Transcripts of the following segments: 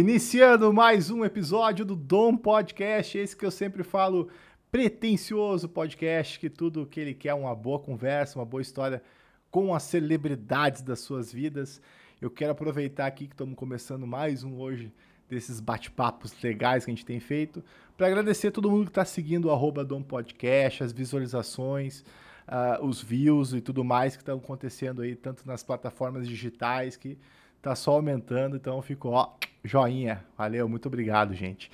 Iniciando mais um episódio do Dom Podcast, esse que eu sempre falo, pretencioso podcast, que tudo que ele quer é uma boa conversa, uma boa história com as celebridades das suas vidas. Eu quero aproveitar aqui que estamos começando mais um hoje desses bate-papos legais que a gente tem feito, para agradecer todo mundo que está seguindo o arroba Dom Podcast, as visualizações, uh, os views e tudo mais que estão acontecendo aí, tanto nas plataformas digitais que tá só aumentando, então ficou, ó, joinha. Valeu, muito obrigado, gente.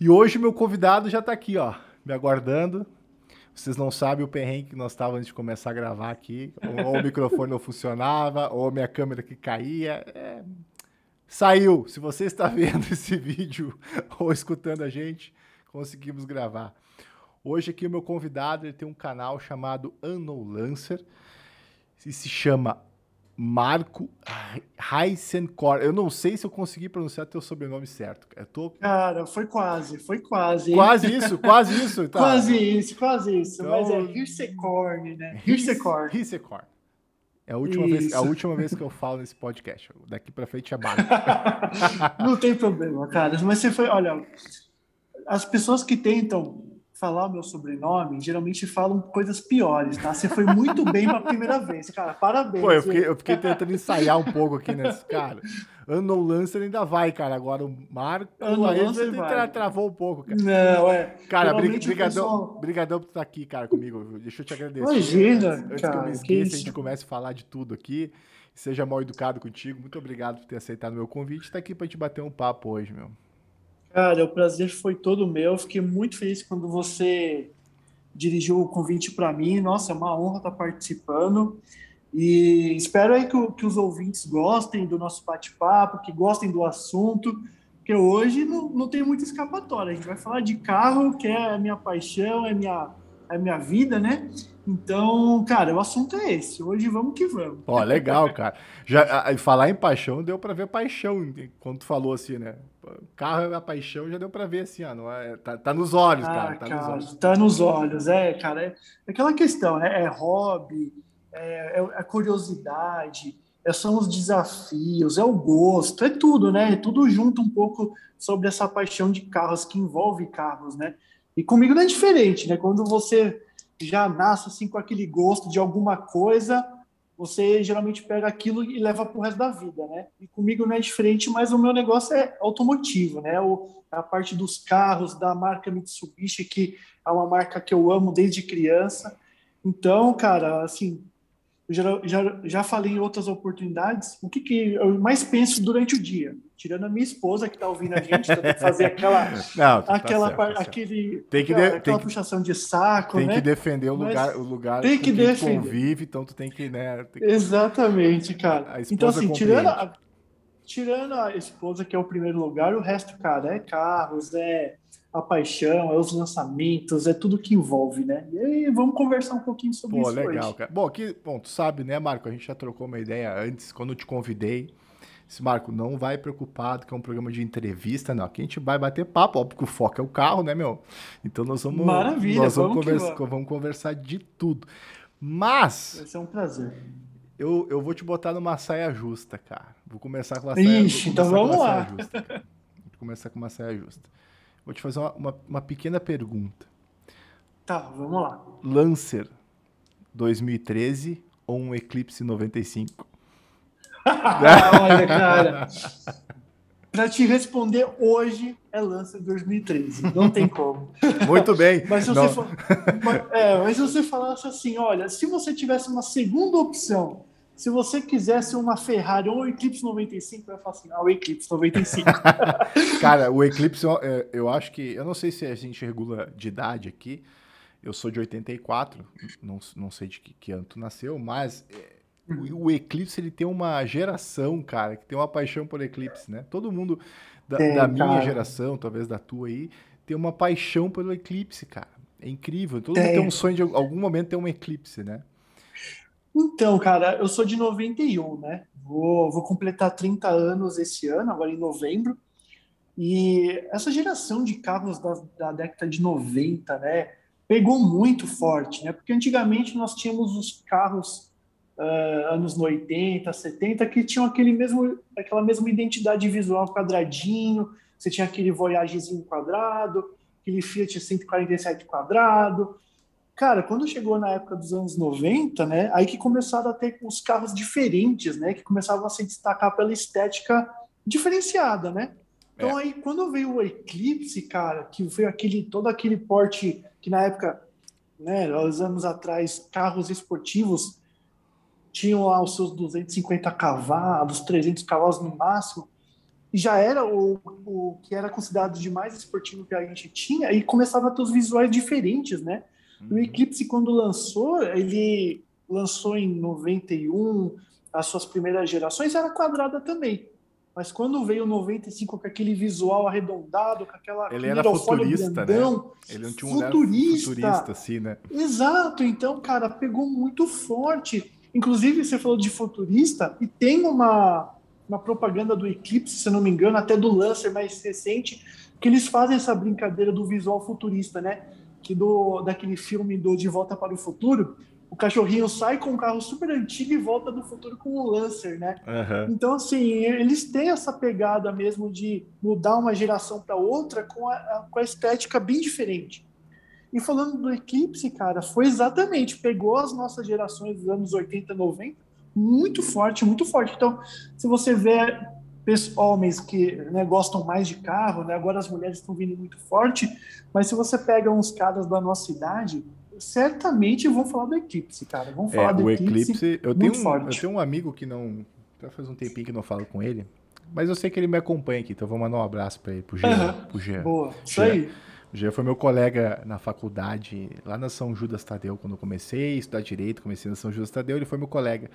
E hoje meu convidado já tá aqui, ó, me aguardando. Vocês não sabem o perrengue que nós estávamos antes de começar a gravar aqui. Ou o microfone não funcionava, ou minha câmera que caía. É... Saiu. Se você está vendo esse vídeo ou escutando a gente, conseguimos gravar. Hoje aqui o meu convidado ele tem um canal chamado Unknown Lancer e se chama Marco Heisenkor. Eu não sei se eu consegui pronunciar teu sobrenome certo. Eu tô... Cara, foi quase, foi quase. Quase isso, quase isso. Tá. Quase isso, quase isso. Então... Mas é Hirsekorn, né? Hirsekorn. Hirsekorn. É a, última vez, é a última vez que eu falo nesse podcast. Daqui pra frente é Marco. não tem problema, cara. Mas você foi, olha, as pessoas que tentam falar o meu sobrenome, geralmente falam coisas piores, tá? Você foi muito bem para a primeira vez, cara. Parabéns. Pô, eu fiquei, eu fiquei, tentando ensaiar um pouco aqui nesse cara. Ano Lancer ainda vai, cara. Agora o Marco aí tra travou um pouco, cara. Não, é. Cara, brigadão, pessoal... brigadão por estar aqui, cara, comigo. Deixa eu te agradecer. Imagina, Antes cara, que eu me esqueça, a gente comece a falar de tudo aqui. Seja mal educado contigo. Muito obrigado por ter aceitado o meu convite. Está aqui para te bater um papo hoje, meu. Cara, o prazer foi todo meu. Fiquei muito feliz quando você dirigiu o convite para mim. Nossa, é uma honra estar participando. E espero aí que, que os ouvintes gostem do nosso bate-papo, que gostem do assunto, porque hoje não, não tem muita escapatória. A gente vai falar de carro, que é a minha paixão, é a minha, é a minha vida, né? Então, cara, o assunto é esse. Hoje vamos que vamos. Ó, legal, cara. Já falar em paixão deu para ver paixão quando tu falou assim, né? Carro é a paixão, já deu para ver assim, ó, não é, tá, tá nos olhos, ah, cara, tá cara, nos olhos. Tá nos olhos, é, cara, é, é aquela questão, né? É hobby, é, é, é curiosidade, é, são os desafios, é o gosto, é tudo, né? É tudo junto um pouco sobre essa paixão de carros que envolve carros, né? E comigo não é diferente, né? Quando você já nasce assim com aquele gosto de alguma coisa, você geralmente pega aquilo e leva para o resto da vida, né? E comigo não é diferente, mas o meu negócio é automotivo, né? O, a parte dos carros da marca Mitsubishi, que é uma marca que eu amo desde criança. Então, cara, assim, já, já, já falei em outras oportunidades, o que, que eu mais penso durante o dia? Tirando a minha esposa que está ouvindo a gente, então fazer aquela, Não, tá aquela certo, tá aquele, tem que aquela, de, aquela puxação de saco, tem né? que defender o lugar, o lugar tem que, que convive, então tu tem que, né? Tem que... Exatamente, cara. então, assim, tirando a, tirando a esposa, que é o primeiro lugar, o resto, cara, é carros, é a paixão, é os lançamentos, é tudo que envolve, né? E aí, vamos conversar um pouquinho sobre Pô, isso legal, hoje. cara. Bom, aqui, bom, tu sabe, né, Marco, a gente já trocou uma ideia antes, quando eu te convidei. Esse Marco, não vai preocupado que é um programa de entrevista, não. Aqui a gente vai bater papo, óbvio que o foco é o carro, né, meu? Então nós vamos, Maravilha, nós vamos, vamos, conversa, vamos. vamos conversar de tudo. Mas. Vai ser um prazer. Eu, eu vou te botar numa saia justa, cara. Vou começar com a saia, Ixi, então vamos lá. Justa, vou começar com uma saia justa. Vou te fazer uma, uma, uma pequena pergunta. Tá, vamos lá. Lancer 2013 ou um Eclipse 95? Olha, cara. Para te responder hoje é Lancer 2013. Não tem como. Muito bem. mas, se você for, é, mas se você falasse assim, olha, se você tivesse uma segunda opção, se você quisesse uma Ferrari ou um Eclipse 95, eu ia falar assim, ah, o Eclipse 95. Cara, o Eclipse, eu, é, eu acho que, eu não sei se a gente regula de idade aqui, eu sou de 84, não, não sei de que, que ano tu nasceu, mas é, o, o, Eclipse ele tem uma geração, cara, que tem uma paixão por Eclipse, né? Todo mundo da, é, da minha geração, talvez da tua aí, tem uma paixão pelo Eclipse, cara. É incrível. Todo é. mundo tem um sonho de algum momento ter um Eclipse, né? Então, cara, eu sou de 91, né? Vou, vou completar 30 anos esse ano, agora em novembro. E essa geração de carros da, da década de 90, né? Pegou muito forte, né? Porque antigamente nós tínhamos os carros uh, anos 80, 70, que tinham aquele mesmo, aquela mesma identidade visual quadradinho, você tinha aquele Voyagezinho quadrado, aquele Fiat 147 quadrado. Cara, quando chegou na época dos anos 90, né, aí que começaram a ter os carros diferentes, né, que começavam a se destacar pela estética diferenciada, né? Então é. aí quando veio o Eclipse, cara, que foi aquele todo aquele porte que na época, né, anos atrás, carros esportivos tinham lá os seus 250 cavalos, 300 cavalos no máximo, e já era o, o que era considerado de mais esportivo que a gente tinha, e começava a ter os visuais diferentes, né? Uhum. O Eclipse, quando lançou, ele lançou em 91, as suas primeiras gerações, era quadrada também. Mas quando veio o 95 com aquele visual arredondado, com aquela ele era futurista, né? grandão, né? Ele não tinha um futurista, futurista assim, né? Exato. Então, cara, pegou muito forte. Inclusive, você falou de futurista e tem uma uma propaganda do Eclipse, se não me engano, até do Lancer mais recente, que eles fazem essa brincadeira do visual futurista, né? Que do daquele filme do De Volta para o Futuro, o cachorrinho sai com um carro super antigo e volta do futuro com o Lancer, né? Uhum. Então, assim, eles têm essa pegada mesmo de mudar uma geração para outra com a, com a estética bem diferente. E falando do Eclipse, cara, foi exatamente, pegou as nossas gerações dos anos 80, 90, muito forte, muito forte. Então, se você vê homens que né, gostam mais de carro, né, agora as mulheres estão vindo muito forte, mas se você pega uns caras da nossa idade, certamente vão falar do Eclipse, cara. Vão falar é, do Eclipse. Eclipse eu, tenho um, eu tenho um amigo que não. Já faz um tempinho que não falo com ele, mas eu sei que ele me acompanha aqui, então vou mandar um abraço para ele, pro Jean. Uhum. Pro Jean. Boa, isso Jean. aí. O Jean foi meu colega na faculdade, lá na São Judas Tadeu, quando eu comecei a estudar direito, comecei na São Judas Tadeu, ele foi meu colega.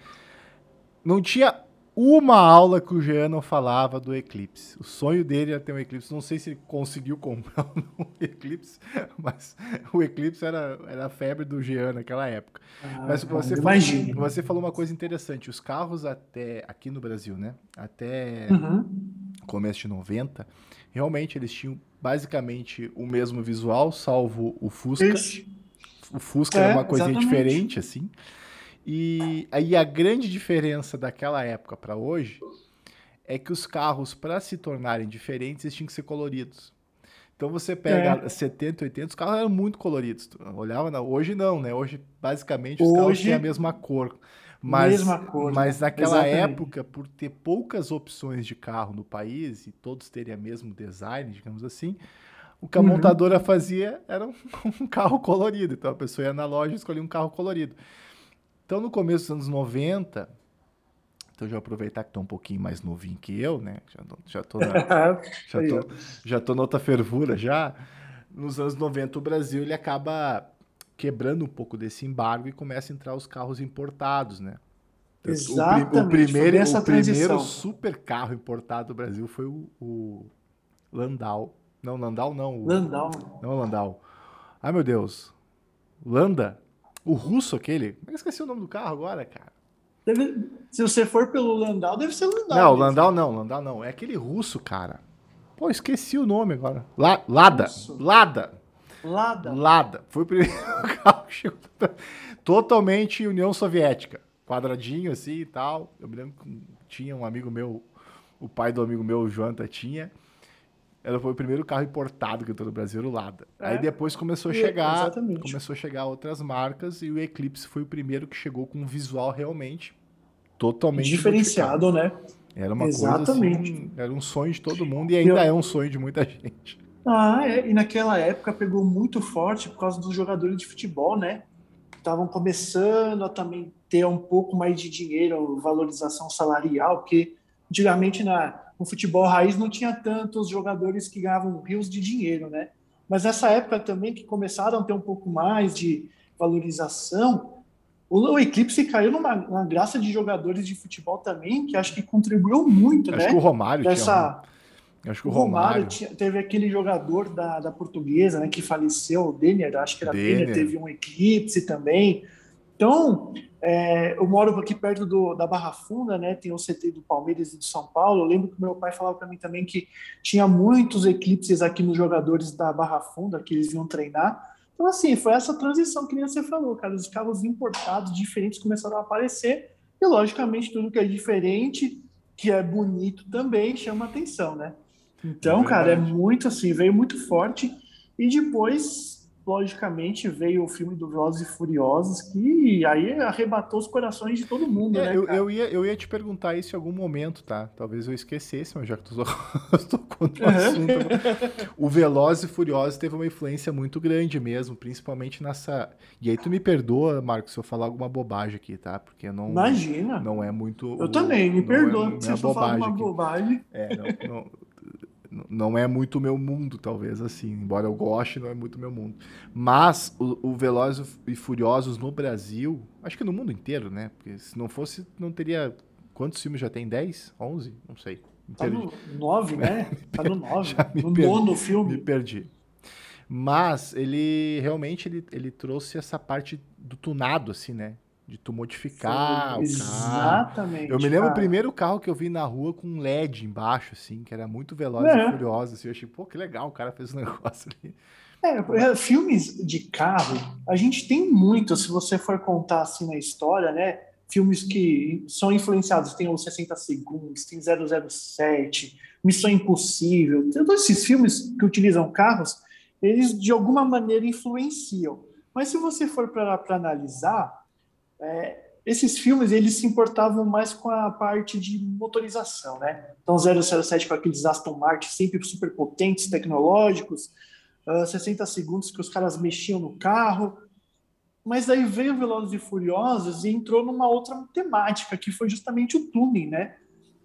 Não tinha uma aula que o Jean não falava do Eclipse. O sonho dele era ter um Eclipse. Não sei se ele conseguiu comprar um Eclipse, mas o Eclipse era, era a febre do Jean naquela época. Ah, mas você falou, você falou uma coisa interessante. Os carros até aqui no Brasil, né? Até uhum. começo de 90, realmente eles tinham basicamente o mesmo visual, salvo o Fusca. Esse. O Fusca é, era uma coisinha exatamente. diferente, assim. E aí a grande diferença daquela época para hoje é que os carros, para se tornarem diferentes, eles tinham que ser coloridos. Então você pega é. 70, 80, os carros eram muito coloridos. olhava, na... hoje não, né? Hoje, basicamente, os hoje, carros têm a mesma cor. Mas, mesma cor. Mas naquela Exatamente. época, por ter poucas opções de carro no país e todos terem o mesmo design, digamos assim, o que a uhum. montadora fazia era um, um, carro colorido. Então a pessoa ia na loja e escolhia um carro colorido. Então, no começo dos anos 90, então já aproveitar que estou um pouquinho mais novinho que eu, né? Já, já, tô, na, já, tô, já tô na outra fervura já. Nos anos 90, o Brasil ele acaba quebrando um pouco desse embargo e começa a entrar os carros importados, né? Exatamente. O, o primeiro, o primeiro super carro importado do Brasil foi o, o Landau. Não, Landau não. O, Landau. Não, Landau. Ai, meu Deus. Landa? O russo aquele. Eu esqueci o nome do carro agora, cara. Deve, se você for pelo Landau, deve ser Landau. Não, Landau não, Landau não. É aquele russo, cara. Pô, esqueci o nome agora. La, Lada. Russo. Lada. Lada. Lada. Foi o primeiro carro que chegou. Totalmente União Soviética. Quadradinho assim e tal. Eu me lembro que tinha um amigo meu, o pai do amigo meu, o Joanta, tinha. Ela foi o primeiro carro importado que entrou no Brasil, o Lada. É. Aí depois começou a chegar, Exatamente. começou a chegar outras marcas e o Eclipse foi o primeiro que chegou com um visual realmente totalmente diferenciado, né? Era uma Exatamente. coisa assim, era um sonho de todo mundo e ainda Eu... é um sonho de muita gente. Ah, é. E naquela época pegou muito forte por causa dos jogadores de futebol, né? Estavam começando a também ter um pouco mais de dinheiro, valorização salarial, porque antigamente na no futebol raiz não tinha tantos jogadores que ganhavam rios de dinheiro, né? Mas nessa época também que começaram a ter um pouco mais de valorização, o Eclipse caiu numa, numa graça de jogadores de futebol também, que acho que contribuiu muito, acho né? Acho que o Romário Dessa... tinha Acho que o Romário, Romário tinha, teve aquele jogador da, da portuguesa, né, que faleceu, o Denner, acho que era Denner, Denner teve um eclipse também. Então, é, eu moro aqui perto do, da Barra Funda, né? Tem o CT do Palmeiras e do São Paulo. Eu lembro que meu pai falava para mim também que tinha muitos eclipses aqui nos jogadores da Barra Funda que eles iam treinar. Então, assim, foi essa transição que nem você falou, cara. Os carros importados diferentes começaram a aparecer E, logicamente, tudo que é diferente, que é bonito também, chama atenção, né? Então, é cara, é muito assim, veio muito forte. E depois logicamente veio o filme do Velozes e Furiosos, que aí arrebatou os corações de todo mundo, é, né? Eu, eu, ia, eu ia te perguntar isso em algum momento, tá? Talvez eu esquecesse, mas já que tu tocou no assunto. o Velozes e Furiosos teve uma influência muito grande mesmo, principalmente nessa. E aí tu me perdoa, Marcos, se eu falar alguma bobagem aqui, tá? Porque não. Imagina! Não é muito. Eu também, me perdoa é, se é eu falar uma bobagem. É, não, não não é muito meu mundo, talvez, assim. Embora eu goste, não é muito meu mundo. Mas o, o Velozes e Furiosos no Brasil, acho que no mundo inteiro, né? Porque se não fosse, não teria... Quantos filmes já tem? 10? 11? Não sei. Me tá perdi. no 9, né? Tá no 9. no perdi, nono filme. Me perdi. Mas ele realmente ele, ele trouxe essa parte do tunado, assim, né? De tu modificar Sim, o carro. Exatamente. Eu me lembro cara. o primeiro carro que eu vi na rua com LED embaixo, assim, que era muito veloz é. e furioso. Assim, eu achei, pô, que legal, o cara fez um negócio ali. É, é, filmes de carro, a gente tem muito, se você for contar assim na história, né? Filmes que são influenciados, tem os 60 Segundos, tem 007, Missão Impossível, todos esses filmes que utilizam carros, eles de alguma maneira influenciam. Mas se você for para analisar, é, esses filmes eles se importavam mais com a parte de motorização, né? Então 007 com aqueles Aston Martin sempre super potentes, tecnológicos, uh, 60 segundos que os caras mexiam no carro. Mas aí veio Velozes e Furiosos e entrou numa outra temática, que foi justamente o tuning, né?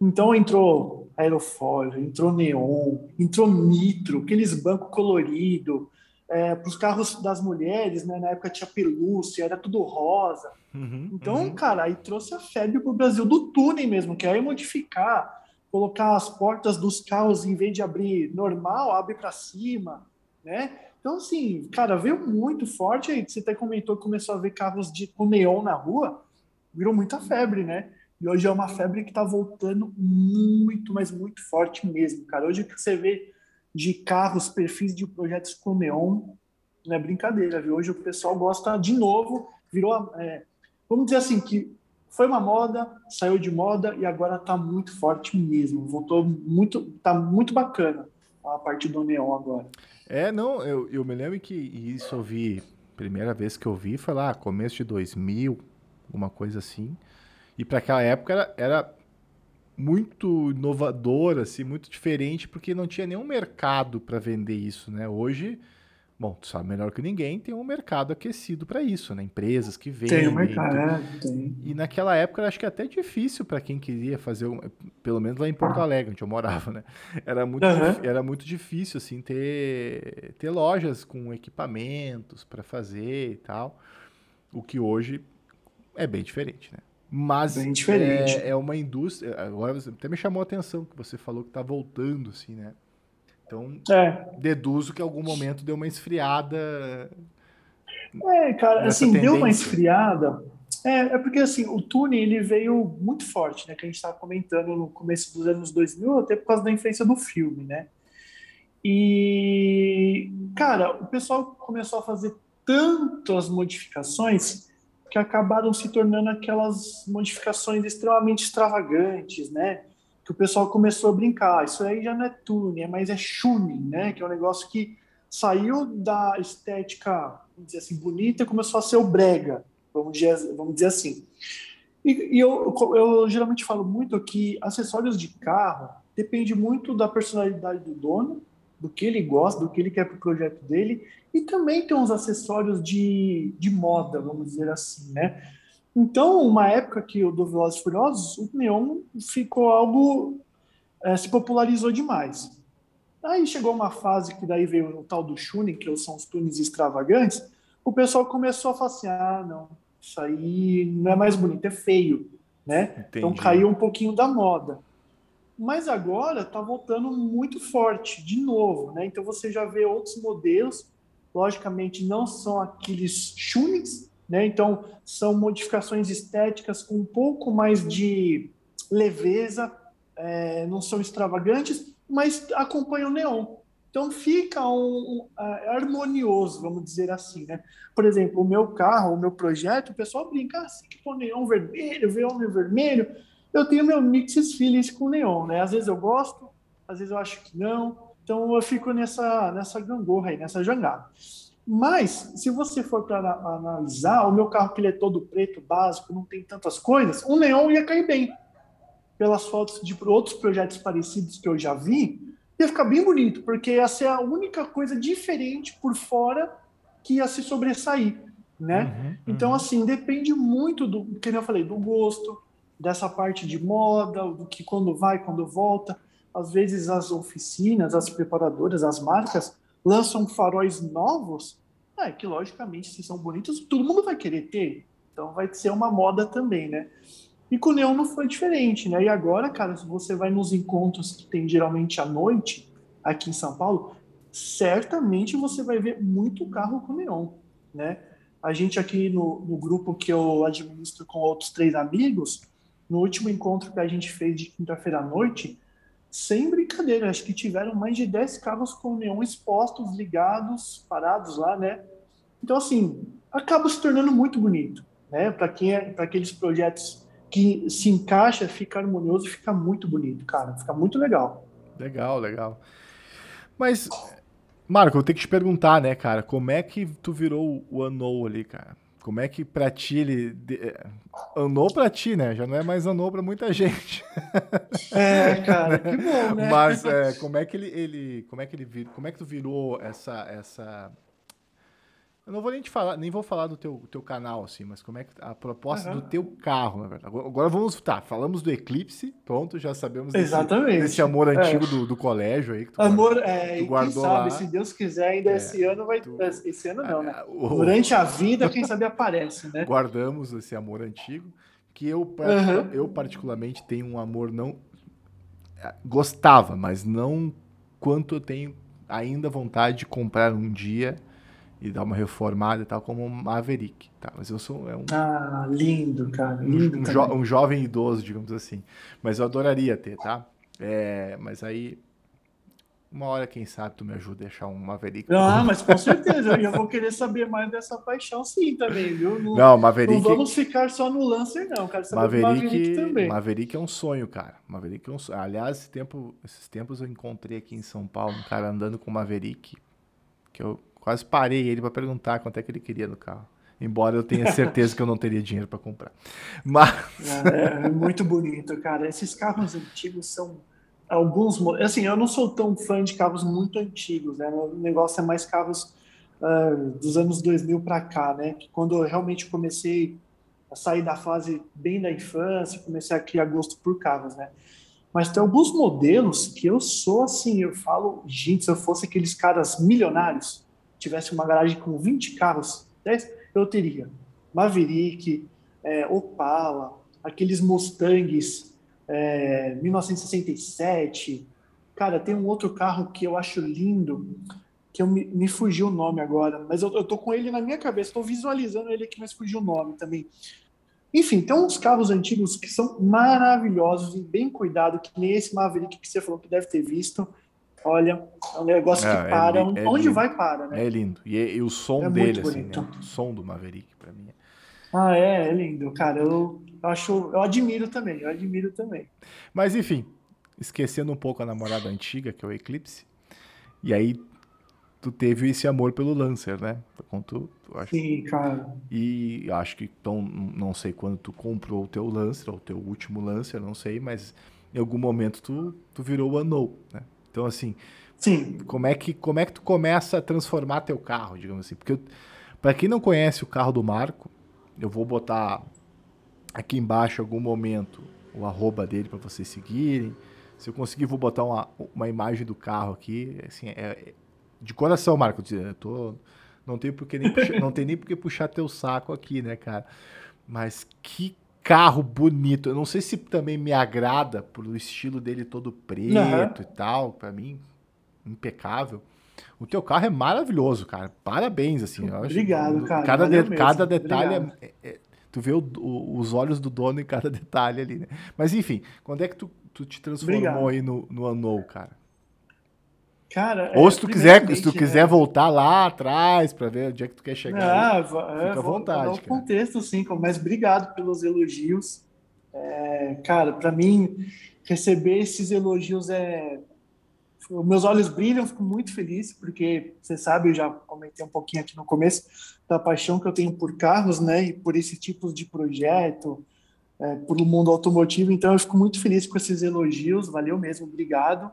Então entrou aerofólio, entrou neon, entrou nitro, aqueles bancos coloridos, é, para os carros das mulheres, né? Na época tinha pelúcia, era tudo rosa. Uhum, então, uhum. cara, aí trouxe a febre para o Brasil do túnel mesmo, que é modificar, colocar as portas dos carros, em vez de abrir normal, abre para cima, né? Então, assim, cara, veio muito forte aí. Você até comentou que começou a ver carros de, com neon na rua, virou muita febre, né? E hoje é uma febre que está voltando muito, mas muito forte mesmo, cara. Hoje que você vê de carros, perfis de projetos com neon, não é brincadeira, viu? Hoje o pessoal gosta de novo, virou, é, vamos dizer assim, que foi uma moda, saiu de moda e agora está muito forte mesmo. Voltou muito, tá muito bacana a parte do neon agora. É, não, eu, eu me lembro que isso eu vi, primeira vez que eu vi foi lá, começo de 2000, uma coisa assim. E para aquela época era, era muito inovador, assim, muito diferente, porque não tinha nenhum mercado para vender isso, né? Hoje, bom, tu sabe melhor que ninguém, tem um mercado aquecido para isso, né? Empresas que vendem. Tem um mercado, tem. E naquela época, eu acho que é até difícil para quem queria fazer, um, pelo menos lá em Porto Alegre, onde eu morava, né? Era muito, uhum. era muito difícil, assim, ter, ter lojas com equipamentos para fazer e tal, o que hoje é bem diferente, né? Mas Bem diferente. É, é, uma indústria. Agora até me chamou a atenção que você falou que está voltando, assim, né? Então, é. deduzo que em algum momento deu uma esfriada. É, cara, assim, tendência. deu uma esfriada. É, é porque assim, o Tune ele veio muito forte, né? Que a gente estava comentando no começo dos anos 2000, até por causa da influência do filme, né? E, cara, o pessoal começou a fazer tantas modificações que acabaram se tornando aquelas modificações extremamente extravagantes, né? Que o pessoal começou a brincar. Isso aí já não é tuning, é mais é tuning, né? Que é um negócio que saiu da estética, vamos dizer assim, bonita e começou a ser o brega, vamos dizer, vamos dizer assim. E, e eu, eu geralmente falo muito que acessórios de carro depende muito da personalidade do dono, do que ele gosta, do que ele quer para o projeto dele e também tem uns acessórios de, de moda, vamos dizer assim, né? Então, uma época que o do Velozes Furiosos, o neon ficou algo... É, se popularizou demais. Aí chegou uma fase que daí veio o tal do tuning, que são os tunes extravagantes, o pessoal começou a falar assim, ah, não, isso aí não é mais bonito, é feio, né? Entendi. Então caiu um pouquinho da moda. Mas agora está voltando muito forte, de novo, né? Então você já vê outros modelos logicamente não são aqueles tunings, né? Então são modificações estéticas com um pouco mais de leveza, é, não são extravagantes, mas acompanham o neon. Então fica um, um, uh, harmonioso, vamos dizer assim, né? Por exemplo, o meu carro, o meu projeto, o pessoal brinca assim, que põe neon vermelho, homem vermelho. Eu tenho meu mixes feelings com neon, né? Às vezes eu gosto, às vezes eu acho que não. Então eu fico nessa, nessa gangorra aí, nessa jangada. Mas, se você for para analisar, o meu carro que ele é todo preto, básico, não tem tantas coisas, o neon ia cair bem. Pelas fotos de outros projetos parecidos que eu já vi, ia ficar bem bonito, porque ia ser a única coisa diferente por fora que ia se sobressair, né? Uhum, então, uhum. assim, depende muito do, que eu falei, do gosto, dessa parte de moda, do que quando vai, quando volta. Às vezes as oficinas, as preparadoras, as marcas lançam faróis novos, é que logicamente se são bonitos, todo mundo vai querer ter. Então vai ser uma moda também, né? E com o neon não foi diferente, né? E agora, cara, se você vai nos encontros que tem geralmente à noite aqui em São Paulo, certamente você vai ver muito carro com neon, né? A gente aqui no, no grupo que eu administro com outros três amigos, no último encontro que a gente fez de quinta-feira à noite, sem brincadeira, acho que tiveram mais de 10 carros com neon expostos, ligados, parados lá, né? Então, assim, acaba se tornando muito bonito, né? Para quem é, para aqueles projetos que se encaixa, fica harmonioso, fica muito bonito, cara, fica muito legal. Legal, legal. Mas, Marco, eu tenho que te perguntar, né, cara, como é que tu virou o Unknown ali, cara? Como é que pra ti ele. É, anou pra ti, né? Já não é mais anou pra muita gente. É, cara, que bom, né? Mas é, como é que ele. ele como é que ele vir, Como é que tu virou essa. essa eu não vou nem te falar, nem vou falar do teu, teu canal, assim, mas como é que a proposta uhum. do teu carro, na verdade. Agora vamos, tá, falamos do Eclipse, pronto, já sabemos desse, Exatamente. desse amor é. antigo do, do colégio aí. Que tu amor, guardou, é, tu guardou quem sabe, lá. se Deus quiser, ainda é, esse ano vai, tu, esse ano não, né? O, Durante a vida, quem sabe aparece, né? Guardamos esse amor antigo, que eu, uhum. eu particularmente tenho um amor não, é, gostava, mas não quanto eu tenho ainda vontade de comprar um dia e dar uma reformada e tal, como um Maverick, tá? Mas eu sou é um Ah, lindo, cara, lindo um, jo um, jovem idoso, digamos assim. Mas eu adoraria ter, tá? É, mas aí uma hora, quem sabe, tu me ajuda a deixar um Maverick. Ah, mas com certeza, eu vou querer saber mais dessa paixão sim também, viu? Não, não Maverick... Não vamos ficar só no Lancer, não, cara. Maverick, Maverick também. Maverick é um sonho, cara. Maverick é um sonho. Aliás, esse tempo, esses tempos eu encontrei aqui em São Paulo um cara andando com Maverick, que eu Quase parei ele para perguntar quanto é que ele queria no carro. Embora eu tenha certeza que eu não teria dinheiro para comprar. Mas. É, é, muito bonito, cara. Esses carros antigos são alguns. Assim, eu não sou tão fã de carros muito antigos, né? O negócio é mais carros uh, dos anos 2000 para cá, né? Quando eu realmente comecei a sair da fase bem da infância, comecei a criar gosto por carros, né? Mas tem alguns modelos que eu sou assim, eu falo, gente, se eu fosse aqueles caras milionários, tivesse uma garagem com 20 carros, 10, eu teria Maverick, é, Opala, aqueles Mustangs é, 1967. Cara, tem um outro carro que eu acho lindo, que eu me, me fugiu o nome agora, mas eu, eu tô com ele na minha cabeça, estou visualizando ele aqui, mas fugiu o nome também. Enfim, tem uns carros antigos que são maravilhosos e bem cuidados, que nem esse Maverick que você falou que deve ter visto. Olha, é um negócio que é, para. É, onde lindo. vai, para, né? É lindo. E, e o som é dele, assim, né? O som do Maverick, para mim. Ah, é, é lindo, cara. Eu acho, eu admiro também, eu admiro também. Mas enfim, esquecendo um pouco a namorada antiga, que é o Eclipse, e aí tu teve esse amor pelo Lancer, né? Tu, tu acho... Sim, cara. E acho que então, não sei quando tu comprou o teu Lancer, ou o teu último Lancer, não sei, mas em algum momento tu, tu virou o Unknown, né? Então, assim, Sim. Como é que como é que tu começa a transformar teu carro, digamos assim? Porque para quem não conhece o carro do Marco, eu vou botar aqui embaixo em algum momento o arroba dele para vocês seguirem. Se eu conseguir, vou botar uma, uma imagem do carro aqui. Assim, é, é de coração, Marco. Eu tô, não tem porque nem puxar, não tem nem porque puxar teu saco aqui, né, cara? Mas que carro bonito. Eu não sei se também me agrada por estilo dele todo preto uhum. e tal. Para mim, impecável. O teu carro é maravilhoso, cara. Parabéns, assim. Obrigado, acho, cara. Cada, de, cada detalhe é, é, é, Tu vê o, o, os olhos do dono em cada detalhe ali, né? Mas enfim, quando é que tu, tu te transformou Obrigado. aí no, no Unknown, cara? Cara, Ou é, se tu quiser, se tu quiser né? voltar lá atrás para ver onde é que tu quer chegar. Ah, aí, fica à vontade. Vou um contexto, sim, mas obrigado pelos elogios. É, cara, para mim, receber esses elogios é. Meus olhos brilham, fico muito feliz, porque você sabe, eu já comentei um pouquinho aqui no começo da paixão que eu tenho por carros, né, e por esse tipo de projeto, é, por o mundo automotivo. Então, eu fico muito feliz com esses elogios, valeu mesmo, obrigado.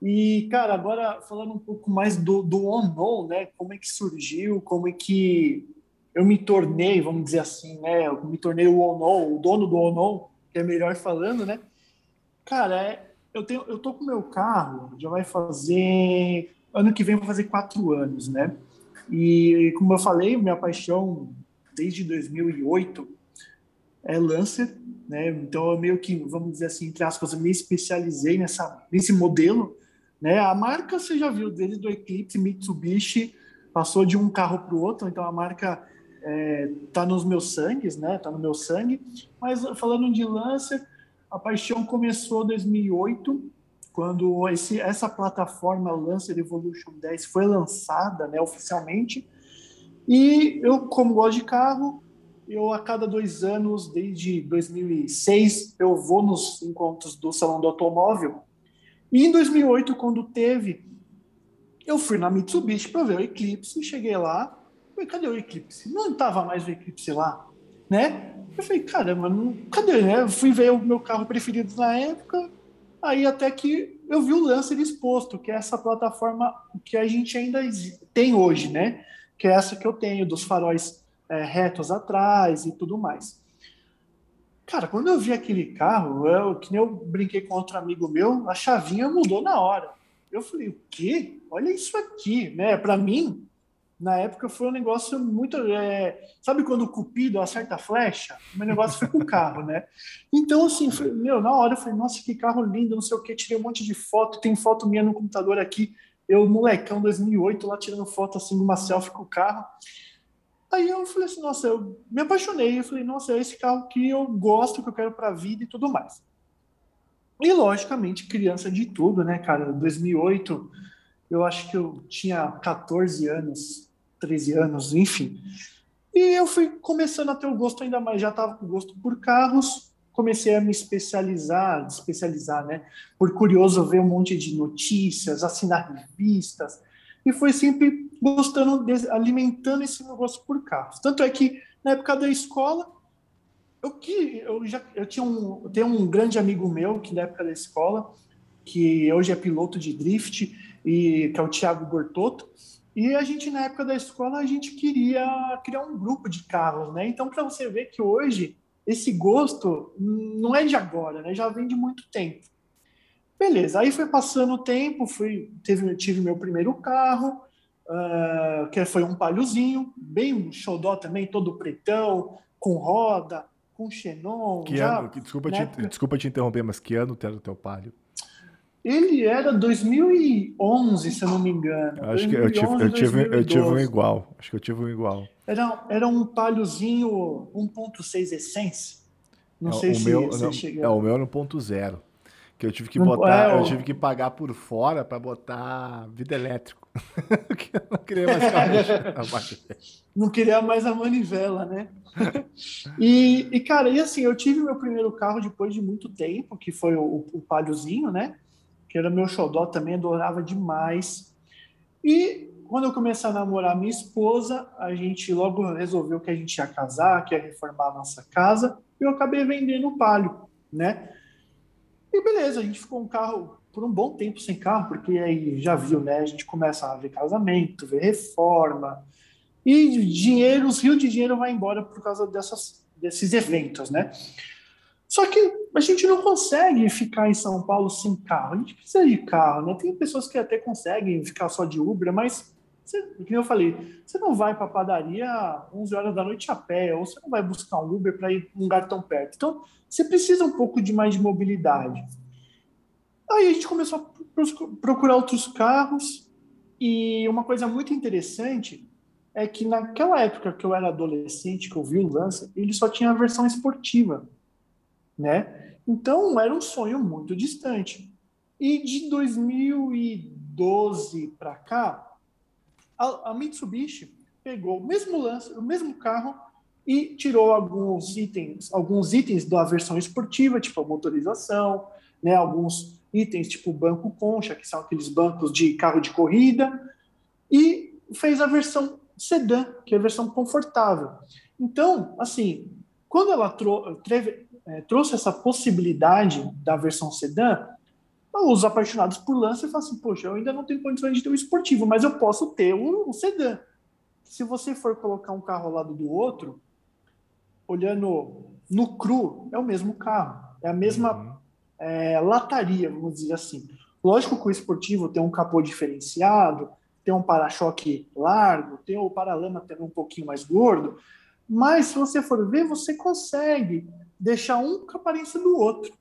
E, cara, agora falando um pouco mais do, do on né? Como é que surgiu, como é que eu me tornei, vamos dizer assim, né? Eu me tornei o on o dono do on que é melhor falando, né? Cara, é, eu, tenho, eu tô com meu carro, já vai fazer. Ano que vem vai fazer quatro anos, né? E, como eu falei, minha paixão desde 2008 é Lancer, né? Então eu meio que, vamos dizer assim, entre aspas, me especializei nessa, nesse modelo né? A marca você já viu, desde o Eclipse, Mitsubishi, passou de um carro para o outro, então a marca está é, nos meus sangues, né? Está no meu sangue. Mas falando de Lancer, a paixão começou em 2008, quando esse, essa plataforma Lancer Evolution 10 foi lançada, né, oficialmente. E eu, como gosto de carro, eu a cada dois anos, desde 2006, eu vou nos encontros do Salão do Automóvel e em 2008, quando teve, eu fui na Mitsubishi para ver o Eclipse, cheguei lá, falei, cadê o Eclipse? Não estava mais o Eclipse lá, né? Eu falei, caramba, não, cadê, né? Eu fui ver o meu carro preferido na época, aí até que eu vi o Lancer exposto, que é essa plataforma que a gente ainda tem hoje, né? Que é essa que eu tenho, dos faróis é, retos atrás e tudo mais. Cara, quando eu vi aquele carro, eu, que nem eu brinquei com outro amigo meu, a chavinha mudou na hora. Eu falei, o quê? Olha isso aqui, né? Para mim, na época foi um negócio muito. É... Sabe quando o Cupido acerta a flecha? O meu negócio foi com o carro, né? Então, assim, foi... meu, na hora eu falei, nossa, que carro lindo, não sei o quê. Tirei um monte de foto, tem foto minha no computador aqui. Eu, molecão, 2008, lá tirando foto assim, numa selfie com o carro. Aí eu falei assim, nossa, eu me apaixonei. Eu falei, nossa, é esse carro que eu gosto, que eu quero para a vida e tudo mais. E, logicamente, criança de tudo, né, cara? 2008, eu acho que eu tinha 14 anos, 13 anos, enfim. E eu fui começando a ter o gosto ainda mais, já estava com gosto por carros, comecei a me especializar, especializar, né? Por curioso ver um monte de notícias, assinar revistas, e foi sempre gostando, alimentando esse negócio por carros. Tanto é que na época da escola, eu que eu já eu tinha um eu tenho um grande amigo meu que na época da escola, que hoje é piloto de drift e que é o Thiago Bortotto. E a gente na época da escola a gente queria criar um grupo de carros, né? Então para você ver que hoje esse gosto não é de agora, né? Já vem de muito tempo. Beleza, aí foi passando o tempo, fui, teve, tive meu primeiro carro, uh, que foi um palhozinho, bem um xodó também, todo pretão, com roda, com xenon. Que já, ano, desculpa, te, desculpa te interromper, mas que ano era o teu palio? Ele era 2011, se eu não me engano. Acho 2011, que eu tive, eu, tive, eu tive um igual. Acho que eu tive um igual. Era, era um palhozinho 1.6 Essence. Não é, sei se meu, você chegou. É, o meu era 1.0 que eu tive que botar, é, eu tive que pagar por fora para botar vida elétrico. eu não queria mais carro. não queria mais a manivela, né? e, e, cara, e assim, eu tive meu primeiro carro depois de muito tempo, que foi o, o Paliozinho, né? Que era meu xodó também, adorava demais. E quando eu comecei a namorar minha esposa, a gente logo resolveu que a gente ia casar, que ia reformar a nossa casa, e eu acabei vendendo o Palio, né? E beleza, a gente ficou um carro por um bom tempo sem carro, porque aí já viu, né? A gente começa a ver casamento, ver reforma, e dinheiro, os rios de dinheiro vai embora por causa dessas, desses eventos, né? Só que a gente não consegue ficar em São Paulo sem carro. A gente precisa de carro, né? Tem pessoas que até conseguem ficar só de Uber, mas, você, como eu falei, você não vai para a padaria 11 horas da noite a pé, ou você não vai buscar um Uber para ir um lugar tão perto. Então, você precisa um pouco de mais de mobilidade. Aí a gente começou a procurar outros carros e uma coisa muito interessante é que naquela época que eu era adolescente, que eu vi o Lancer, ele só tinha a versão esportiva, né? Então era um sonho muito distante. E de 2010 2012 para cá, a, a, Mitsubishi pegou o mesmo lance, o mesmo carro e tirou alguns itens, alguns itens da versão esportiva, tipo a motorização, né, alguns itens tipo banco concha, que são aqueles bancos de carro de corrida, e fez a versão sedã, que é a versão confortável. Então, assim, quando ela trou é, trouxe essa possibilidade da versão sedã, os apaixonados por Lancer falam assim, poxa, eu ainda não tenho condições de ter um esportivo, mas eu posso ter o, o sedã. Se você for colocar um carro ao lado do outro, olhando no cru, é o mesmo carro, é a mesma uhum. é, lataria, vamos dizer assim. Lógico que o esportivo tem um capô diferenciado, tem um para-choque largo, tem o paralama também um pouquinho mais gordo, mas se você for ver, você consegue deixar um com a aparência do outro.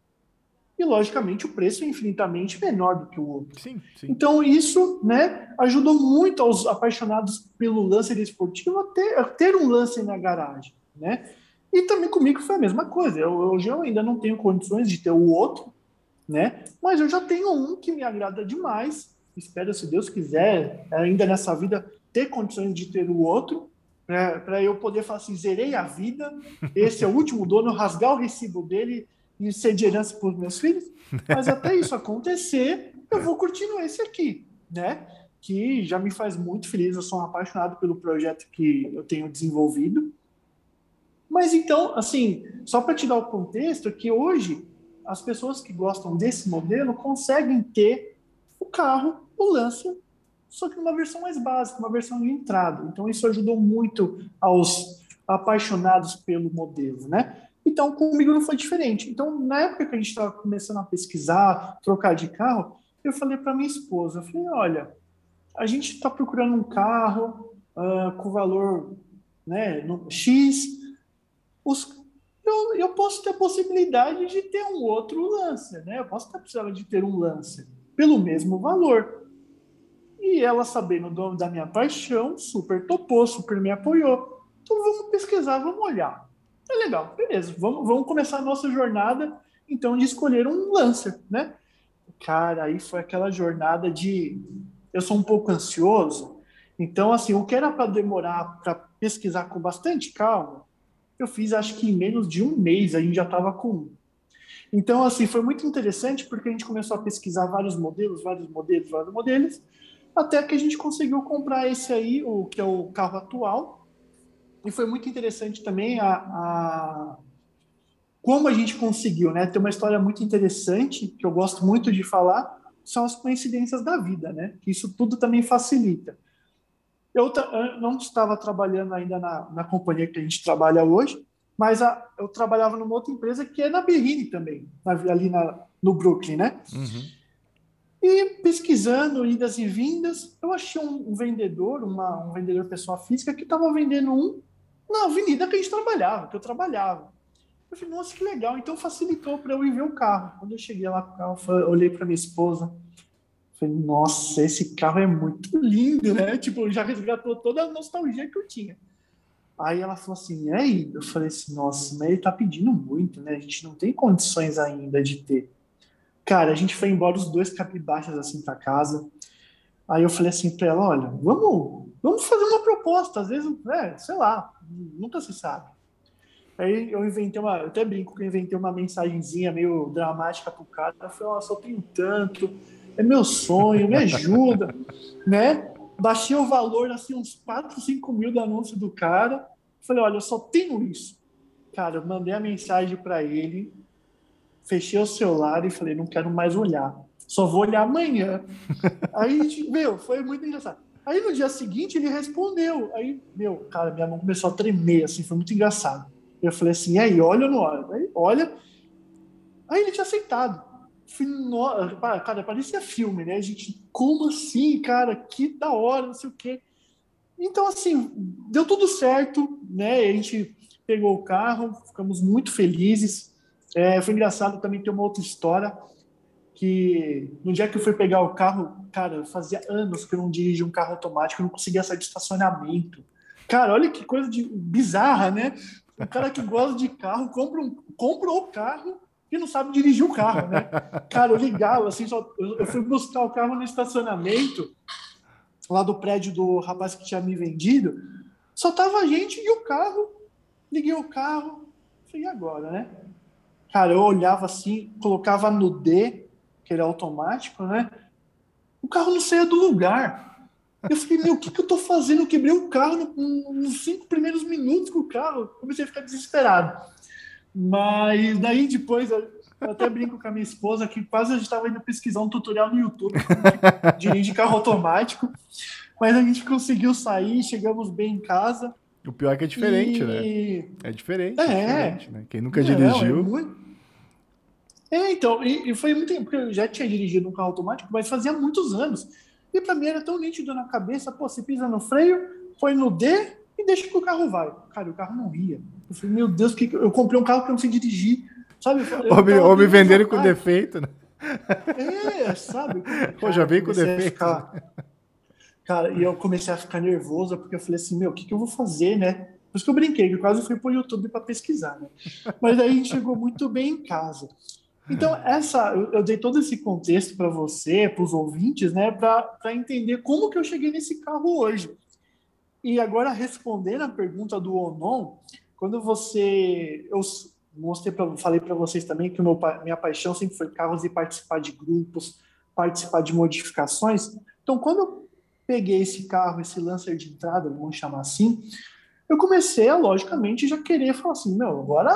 E, logicamente, o preço é infinitamente menor do que o outro. Sim, sim. Então, isso né, ajudou muito aos apaixonados pelo Lancer esportivo a ter, a ter um Lancer na garagem. Né? E também comigo foi a mesma coisa. Eu, hoje eu ainda não tenho condições de ter o outro, né? mas eu já tenho um que me agrada demais. Espero, se Deus quiser, ainda nessa vida, ter condições de ter o outro né, para eu poder falar assim, zerei a vida, esse é o último dono, rasgar o recibo dele e ser de herança para os meus filhos, mas até isso acontecer, eu vou curtindo esse aqui, né? Que já me faz muito feliz, eu sou um apaixonado pelo projeto que eu tenho desenvolvido. Mas então, assim, só para te dar o contexto, é que hoje as pessoas que gostam desse modelo conseguem ter o carro, o Lancer, só que numa versão mais básica, uma versão de entrada. Então, isso ajudou muito aos apaixonados pelo modelo, né? Então, comigo não foi diferente. Então, na época que a gente estava começando a pesquisar, trocar de carro, eu falei para minha esposa, eu falei, olha, a gente está procurando um carro uh, com valor né, no, X, os, eu, eu, posso ter a possibilidade de ter um outro Lancer, né? Eu posso a possibilidade de ter um Lancer pelo mesmo valor. E ela, sabendo do, da minha paixão, super topou, super me apoiou. Então vamos pesquisar, vamos olhar. É legal, beleza. Vamos, vamos começar a nossa jornada, então, de escolher um Lancer, né? Cara, aí foi aquela jornada de. Eu sou um pouco ansioso, então, assim, o que era para demorar para pesquisar com bastante calma, eu fiz acho que em menos de um mês a gente já estava com um. Então, assim, foi muito interessante porque a gente começou a pesquisar vários modelos, vários modelos, vários modelos, até que a gente conseguiu comprar esse aí, o que é o carro atual. E foi muito interessante também a, a como a gente conseguiu, né? Tem uma história muito interessante que eu gosto muito de falar, são as coincidências da vida, né? Que isso tudo também facilita. Eu, eu não estava trabalhando ainda na, na companhia que a gente trabalha hoje, mas a, eu trabalhava numa outra empresa que é na Berrine também, na, ali na, no Brooklyn, né? Uhum. E pesquisando idas e vindas, eu achei um, um vendedor, uma, um vendedor pessoa física, que estava vendendo um na avenida que a gente trabalhava, que eu trabalhava. Eu falei, nossa, que legal. Então facilitou para eu ir ver o carro. Quando eu cheguei lá com o carro, olhei para minha esposa. Falei, nossa, esse carro é muito lindo, né? Tipo, já resgatou toda a nostalgia que eu tinha. Aí ela falou assim, e aí? Eu falei assim, nossa, mas ele tá pedindo muito, né? A gente não tem condições ainda de ter. Cara, a gente foi embora os dois capibaixas assim para casa. Aí eu falei assim para ela, olha, vamos, vamos fazer uma proposta, às vezes, é, sei lá, nunca se sabe. Aí eu inventei uma, eu até brinco que eu inventei uma mensagenzinha meio dramática pro cara. Eu falei, só tenho tanto, é meu sonho, me ajuda, né? Baixei o valor, assim, uns 4, 5 mil do anúncio do cara. Falei, olha, eu só tenho isso. Cara, eu mandei a mensagem para ele, fechei o celular e falei, não quero mais olhar. Só vou olhar amanhã. Aí, meu, foi muito engraçado. Aí no dia seguinte ele respondeu. Aí, meu, cara, minha mão começou a tremer, assim, foi muito engraçado. Eu falei assim, e aí, olha ou não olha? Aí, olha. Aí ele tinha aceitado. Falei, no... Cara, parecia filme, né? A gente, como assim, cara? Que da hora, não sei o quê. Então, assim, deu tudo certo, né? A gente pegou o carro, ficamos muito felizes. É, foi engraçado também ter uma outra história que no dia que eu fui pegar o carro, cara, fazia anos que eu não dirigia um carro automático, eu não conseguia sair de estacionamento. Cara, olha que coisa de bizarra, né? O cara que gosta de carro compra, um, o carro que não sabe dirigir o carro, né? Cara, eu ligava, assim, só, eu fui buscar o carro no estacionamento, lá do prédio do rapaz que tinha me vendido, só tava a gente e o carro. Liguei o carro, falei, e agora, né? Cara, eu olhava assim, colocava no D, que é automático, né? O carro não saía do lugar. Eu falei, meu, o que, que eu tô fazendo? Eu quebrei o carro no, nos cinco primeiros minutos com o carro. Comecei a ficar desesperado. Mas daí depois, eu até brinco com a minha esposa que quase a gente estava indo pesquisar um tutorial no YouTube de, carro automático. Mas a gente conseguiu sair, chegamos bem em casa. O pior é que é diferente, né? e... né? É diferente. É, é diferente, né? Quem nunca dirigiu. é, muito... é, então, e, e, foi muito tempo, porque eu já tinha dirigido um carro automático, mas fazia muitos anos. E para mim era tão nítido na cabeça, pô, você pisa no freio, foi no D e deixa que o carro vai. Cara, o carro não ia. Eu falei, meu Deus, que eu comprei um carro que eu não sei dirigir. Sabe? ou me, ou me venderem com defeito, né? É, sabe? Pô, já veio com defeito. Ficar... Cara, e eu comecei a ficar nervosa, porque eu falei assim, meu, o que, que eu vou fazer, né? Por isso que eu brinquei, que eu quase fui pro YouTube para pesquisar, né? Mas aí a gente chegou muito bem em casa. Então, essa, eu, dei todo esse contexto para você, para os ouvintes, né, para entender como que eu cheguei nesse carro hoje. E agora, respondendo a pergunta do Onon, quando você. Eu mostrei pra, falei para vocês também que meu, minha paixão sempre foi carros e participar de grupos, participar de modificações. Então, quando eu peguei esse carro, esse Lancer de entrada, vamos chamar assim, eu comecei a, logicamente, já querer falar assim: meu, agora,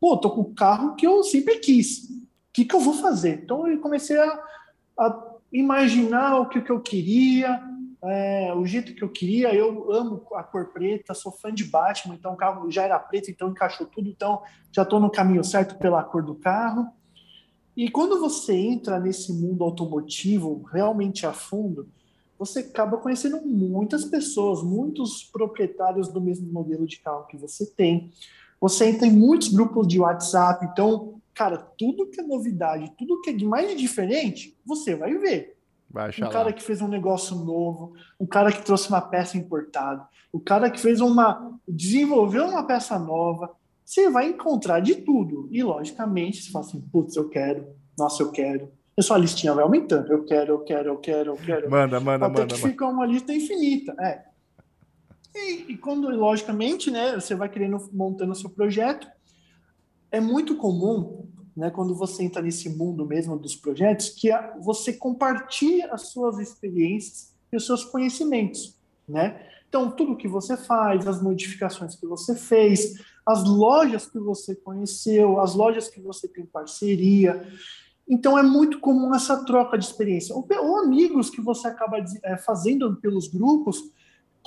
pô, tô com o carro que eu sempre quis. O que, que eu vou fazer? Então, eu comecei a, a imaginar o que, que eu queria, é, o jeito que eu queria. Eu amo a cor preta, sou fã de Batman, então o carro já era preto, então encaixou tudo. Então já estou no caminho certo pela cor do carro. E quando você entra nesse mundo automotivo realmente a fundo, você acaba conhecendo muitas pessoas, muitos proprietários do mesmo modelo de carro que você tem. Você entra em muitos grupos de WhatsApp, então, cara, tudo que é novidade, tudo que é de mais diferente, você vai ver. Vai um cara que fez um negócio novo, um cara que trouxe uma peça importada, o cara que fez uma. desenvolveu uma peça nova. Você vai encontrar de tudo. E, logicamente, você fala assim: putz, eu quero, nossa, eu quero. E sua listinha vai aumentando. Eu quero, eu quero, eu quero, eu quero. Manda, manda, Até manda. que fica uma lista infinita. É. E, e quando, logicamente, né, você vai querendo montando o seu projeto, é muito comum né, quando você entra nesse mundo mesmo dos projetos, que você compartilha as suas experiências e os seus conhecimentos, né? Então, tudo que você faz, as modificações que você fez, as lojas que você conheceu, as lojas que você tem parceria. Então, é muito comum essa troca de experiência. Ou, ou amigos que você acaba é, fazendo pelos grupos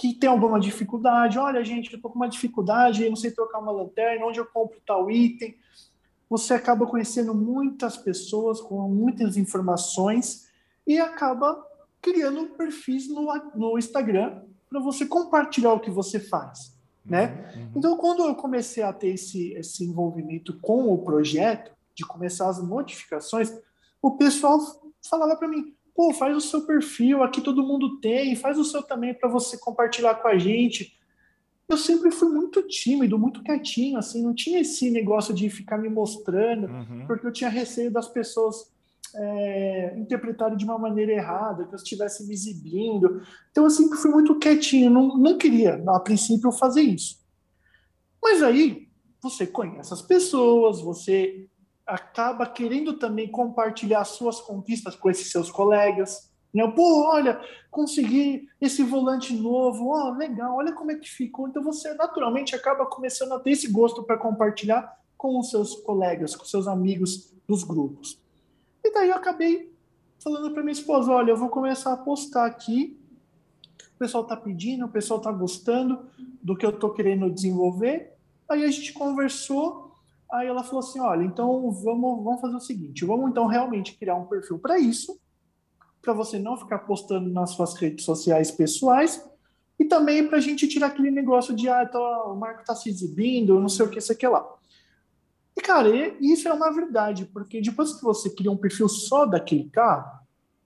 que tem alguma dificuldade. Olha, gente, eu estou com uma dificuldade, eu não sei trocar uma lanterna, onde eu compro tal item você acaba conhecendo muitas pessoas com muitas informações e acaba criando perfis no, no Instagram para você compartilhar o que você faz, né? Uhum, uhum. Então, quando eu comecei a ter esse, esse envolvimento com o projeto, de começar as notificações, o pessoal falava para mim, pô, faz o seu perfil, aqui todo mundo tem, faz o seu também para você compartilhar com a gente eu sempre fui muito tímido, muito quietinho, assim, não tinha esse negócio de ficar me mostrando, uhum. porque eu tinha receio das pessoas é, interpretarem de uma maneira errada, que eu estivesse me exibindo. Então eu sempre fui muito quietinho, não, não queria, a princípio, fazer isso. Mas aí você conhece as pessoas, você acaba querendo também compartilhar suas conquistas com esses seus colegas. Né? Pô, olha, consegui esse volante novo, ó, oh, legal, olha como é que ficou. Então você naturalmente acaba começando a ter esse gosto para compartilhar com os seus colegas, com seus amigos dos grupos. E daí eu acabei falando para minha esposa, olha, eu vou começar a postar aqui. O pessoal está pedindo, o pessoal está gostando do que eu estou querendo desenvolver. Aí a gente conversou, aí ela falou assim, olha, então vamos, vamos fazer o seguinte, vamos então realmente criar um perfil para isso para você não ficar postando nas suas redes sociais pessoais e também para a gente tirar aquele negócio de ah, o Marco está se exibindo, não sei o que, isso aqui lá. E, cara, isso é uma verdade, porque depois que você cria um perfil só daquele carro,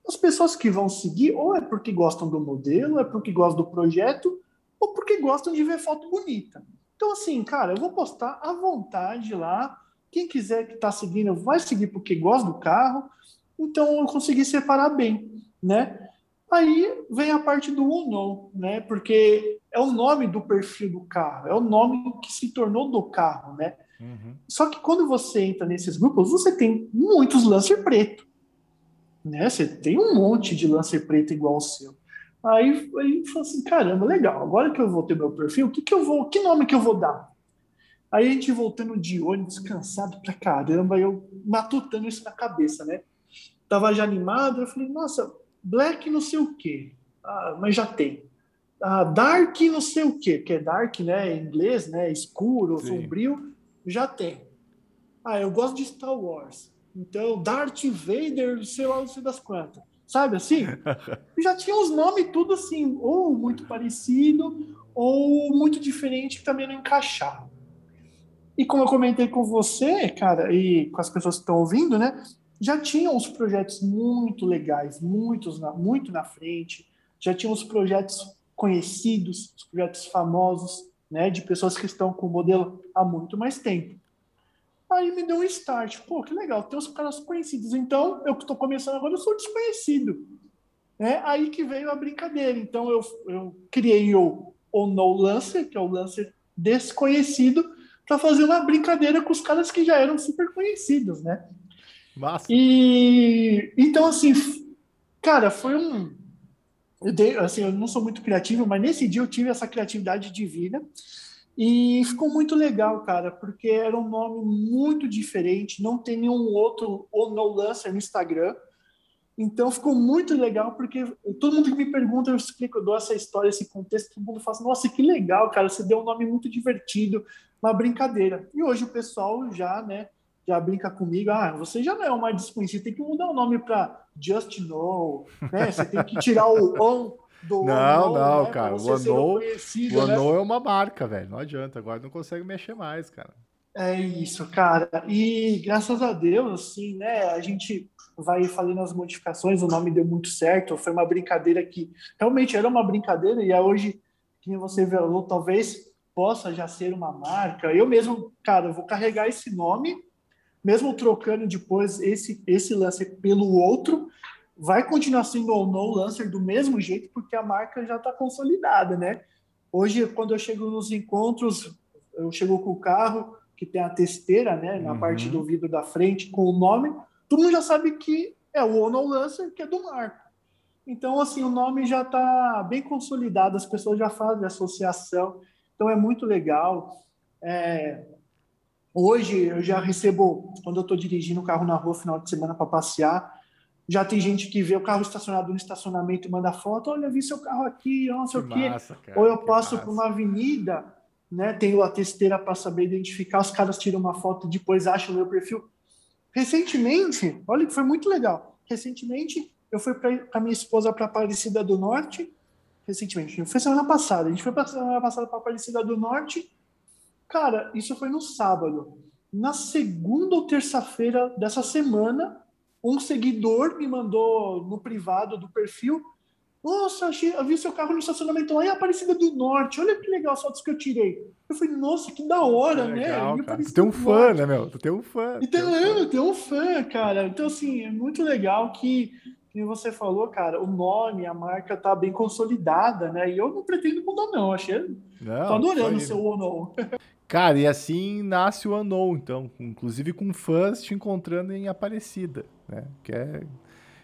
as pessoas que vão seguir ou é porque gostam do modelo, é porque gostam do projeto, ou porque gostam de ver foto bonita. Então, assim, cara, eu vou postar à vontade lá Quem quiser que está seguindo, vai seguir porque gosta do carro. Então eu consegui separar bem, né? Aí vem a parte do ou né? Porque é o nome do perfil do carro, é o nome que se tornou do carro, né? Uhum. Só que quando você entra nesses grupos, você tem muitos Lancer preto, né? Você tem um monte de Lancer preto igual o seu. Aí, aí falou assim, caramba, legal. Agora que eu vou ter meu perfil, que que eu vou, que nome que eu vou dar? Aí a gente voltando de ônibus, cansado pra caramba, eu matutando isso na cabeça, né? Tava já animado, eu falei, nossa, Black não sei o quê. Ah, mas já tem. Ah, dark não sei o quê, que é dark, né? Em inglês, né? Escuro, Sim. sombrio, já tem. Ah, eu gosto de Star Wars. Então, Darth Vader, sei lá, não sei das quantas. Sabe assim? já tinha os nomes tudo assim, ou muito parecido, ou muito diferente, que também não encaixava. E como eu comentei com você, cara, e com as pessoas que estão ouvindo, né? já tinham os projetos muito legais, muitos na, muito na frente, já tinham os projetos conhecidos, os projetos famosos, né, de pessoas que estão com o modelo há muito mais tempo. Aí me deu um start, pô, que legal, tem os caras conhecidos, então eu que estou começando agora, eu sou desconhecido. É aí que veio a brincadeira. Então eu, eu criei o, o No Lancer, que é o Lancer desconhecido, para fazer uma brincadeira com os caras que já eram super conhecidos, né? Massa. E então, assim, cara, foi um. Eu, dei, assim, eu não sou muito criativo, mas nesse dia eu tive essa criatividade divina. E ficou muito legal, cara, porque era um nome muito diferente, não tem nenhum outro ou no Lancer no Instagram. Então ficou muito legal, porque todo mundo que me pergunta, eu explico, eu dou essa história, esse contexto, todo mundo fala assim, nossa, que legal, cara, você deu um nome muito divertido, uma brincadeira. E hoje o pessoal já, né, já brinca comigo, ah, você já não é uma desconhecida, tem que mudar o nome para Just Know, né? Você tem que tirar o on do Não, não, né? cara, o Ono, o né? é uma marca, velho, não adianta, agora não consegue mexer mais, cara. É isso, cara, e graças a Deus, assim, né, a gente vai fazendo as modificações, o nome deu muito certo, foi uma brincadeira que realmente era uma brincadeira e hoje, que você falou, talvez possa já ser uma marca. Eu mesmo, cara, vou carregar esse nome mesmo trocando depois esse, esse Lancer pelo outro, vai continuar sendo ou não Lancer do mesmo jeito, porque a marca já está consolidada, né? Hoje, quando eu chego nos encontros, eu chego com o carro que tem a testeira, né, na uhum. parte do vidro da frente, com o nome, todo mundo já sabe que é o Ono Lancer, que é do Marco. Então, assim, o nome já está bem consolidado, as pessoas já fazem associação, então é muito legal. É, Hoje eu já recebo, quando eu estou dirigindo o carro na rua final de semana para passear, já tem gente que vê o carro estacionado no estacionamento e manda foto, olha, vi seu carro aqui, não sei o quê. Massa, cara, Ou eu passo por uma avenida, né, tenho a testeira para saber identificar, os caras tiram uma foto depois acham o meu perfil. Recentemente, olha que foi muito legal. Recentemente, eu fui com a minha esposa para Aparecida do Norte. Recentemente, foi semana passada. A gente foi para semana passada para Aparecida do Norte Cara, isso foi no sábado. Na segunda ou terça-feira dessa semana, um seguidor me mandou no privado do perfil. Nossa, achei, eu vi seu carro no estacionamento lá em Aparecida do Norte. Olha que legal as fotos que eu tirei. Eu falei, nossa, que da hora, né? Legal, tu tem um fã, né, meu? Tu tem um fã. Então, tem um, fã. tem um fã, cara. Então, assim, é muito legal que, que você falou, cara, o nome, a marca tá bem consolidada, né? E eu não pretendo mudar, não. Achei. Não, Tô adorando o seu Ono. Cara, e assim nasce o Unknown, então, inclusive com fãs te encontrando em Aparecida, né? Que é.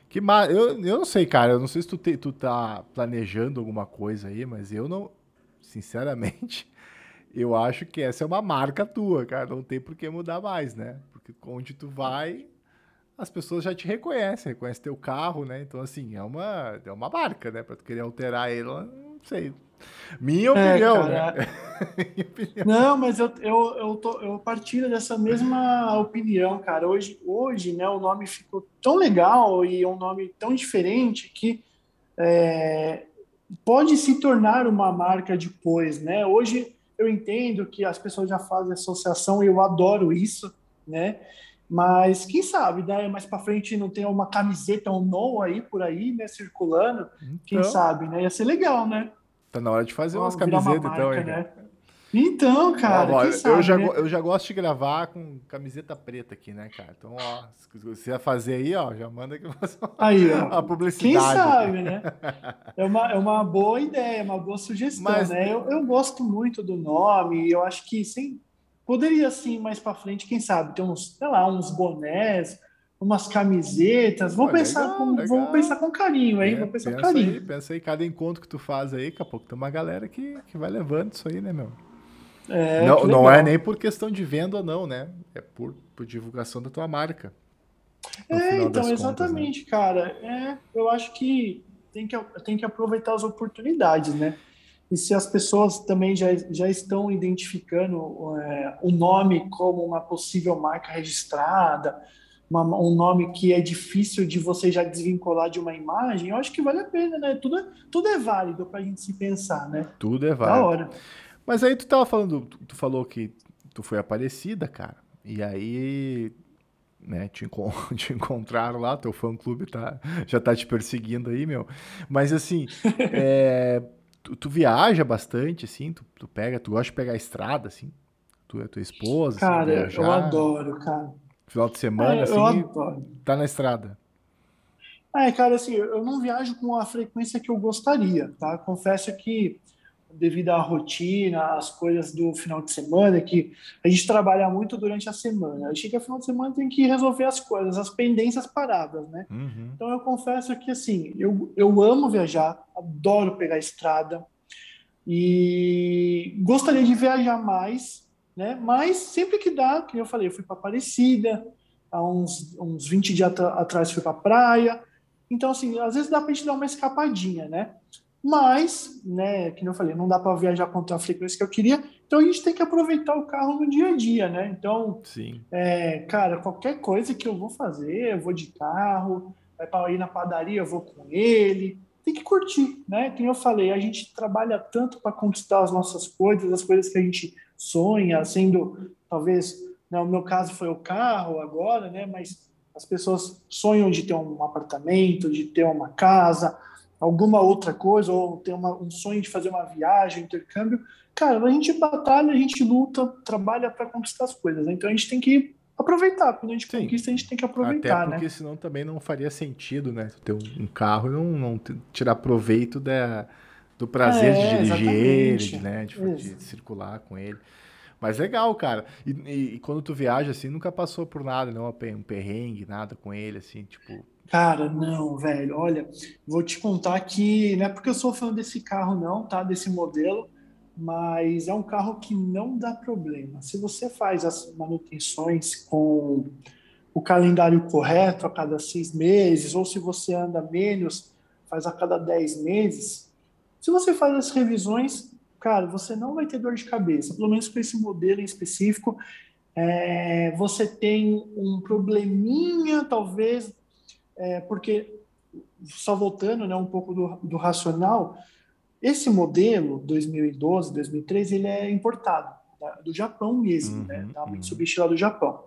Que eu, eu não sei, cara, eu não sei se tu, te, tu tá planejando alguma coisa aí, mas eu não. Sinceramente, eu acho que essa é uma marca tua, cara. Não tem por que mudar mais, né? Porque onde tu vai, as pessoas já te reconhecem, reconhecem teu carro, né? Então, assim, é uma, é uma marca, né? Pra tu querer alterar ela, sei. Minha é, opinião? Minha opinião. Não, mas eu, eu, eu, tô, eu partilho dessa mesma opinião, cara. Hoje, hoje, né, o nome ficou tão legal e é um nome tão diferente que é, pode se tornar uma marca depois, né? Hoje eu entendo que as pessoas já fazem associação e eu adoro isso, né? Mas quem sabe, né? Mais para frente não tem uma camiseta um no aí por aí, né? Circulando. Então... Quem sabe, né? Ia ser legal, né? Tá na hora de fazer umas camisetas, então, hein? Né? Então, cara, ó, ó, sabe, eu, já, né? eu já gosto de gravar com camiseta preta aqui, né, cara? Então, ó, se você fazer aí, ó, já manda que você... Aí, ó. a publicidade. Quem sabe, né? É uma, é uma boa ideia, uma boa sugestão, Mas- né? Eu, eu gosto muito do nome, eu acho que sim, poderia sim, mais para frente, quem sabe, ter uns, sei lá, uns bonés, umas camisetas. Vou Pô, pensar legal, com, legal. vou pensar com carinho aí, É, vou pensar com pensa carinho. aí, pensa aí, cada encontro que tu faz aí, daqui a pouco tem uma galera que, que vai levando isso aí, né, meu? É, não não é nem por questão de venda ou não, né? É por, por divulgação da tua marca. É, então, contas, né? exatamente, cara. É, eu acho que tem que, tem que aproveitar as oportunidades, né? E se as pessoas também já, já estão identificando é, o nome como uma possível marca registrada, uma- um nome que é difícil de você já desvincular de uma imagem, eu acho que vale a pena, né? Tudo, é- tudo é válido para a gente se pensar, né? Tudo é Da válido. hora. Mas aí tu tava falando, tu, falou que tu foi aparecida, cara. E aí, né, te, encon- te encontraram lá, teu fã clube tá, já tá te perseguindo aí, meu. Mas assim, é, tu, tu viaja bastante, assim, tu, tu pega, tu gosta de pegar a estrada, assim. Tu é tua esposa, assim, Cara, viajar. eu adoro, cara. Final de semana, É, assim, eu adoro. tá na estrada. É, cara, assim, eu não viajo com a frequência que eu gostaria, tá? Confesso que, devido à rotina, às coisas do final de semana, que a gente trabalha muito durante a semana. Aí chega final de semana tem que resolver as coisas, as pendências paradas, né? Uhum. Então eu confesso que, assim, eu, eu amo viajar, adoro pegar estrada e gostaria de viajar mais, né? Mas sempre que dá, que eu falei, eu fui para Aparecida, há uns, uns 20 dias atrás fui para praia. Então, assim, às vezes dá para a gente dar uma escapadinha, né? Mas, né, que eu falei, não dá para viajar com a frequência que eu queria, então a gente tem que aproveitar o carro no dia a dia, né? Então, Sim. é, cara, qualquer coisa que eu vou fazer, eu vou de carro, vai para ir na padaria, eu vou com ele. Tem que curtir, né? Como eu falei, a gente trabalha tanto para conquistar as nossas coisas, as coisas que a gente sonha, sendo talvez, né, o meu caso foi o carro agora, né? Mas as pessoas sonham de ter um apartamento, de ter uma casa, alguma outra coisa, ou ter uma, um sonho de fazer uma viagem, intercâmbio. Cara, a gente batalha, a gente luta, trabalha para conquistar as coisas. Né? Então a gente tem que aproveitar. Quando a gente Sim. conquista, a gente tem que aproveitar, Até porque né? senão também não faria sentido, né? Ter um, carro e não, não tirar proveito da, do prazer É, de dirigir ele, exatamente. de, né? De, de circular com ele. Mas legal, cara. E, e- e quando tu viaja, assim, nunca passou por nada, não? Um perrengue, nada com ele, assim, tipo... Cara, não, velho. Olha, vou te contar que não é porque eu sou fã desse carro, não, tá? Desse modelo, mas é um carro que não dá problema. Se você faz as manutenções com o calendário correto a cada seis meses, ou se você anda menos, faz a cada dez meses. Se você faz as revisões, cara, você não vai ter dor de cabeça, pelo menos com esse modelo em específico. É, você tem um probleminha, talvez, é, porque, só voltando né, um pouco do, do racional, esse modelo 2012, 2013, ele é importado tá? do Japão mesmo, Uhum, né, da uhum. Mitsubishi lá do Japão.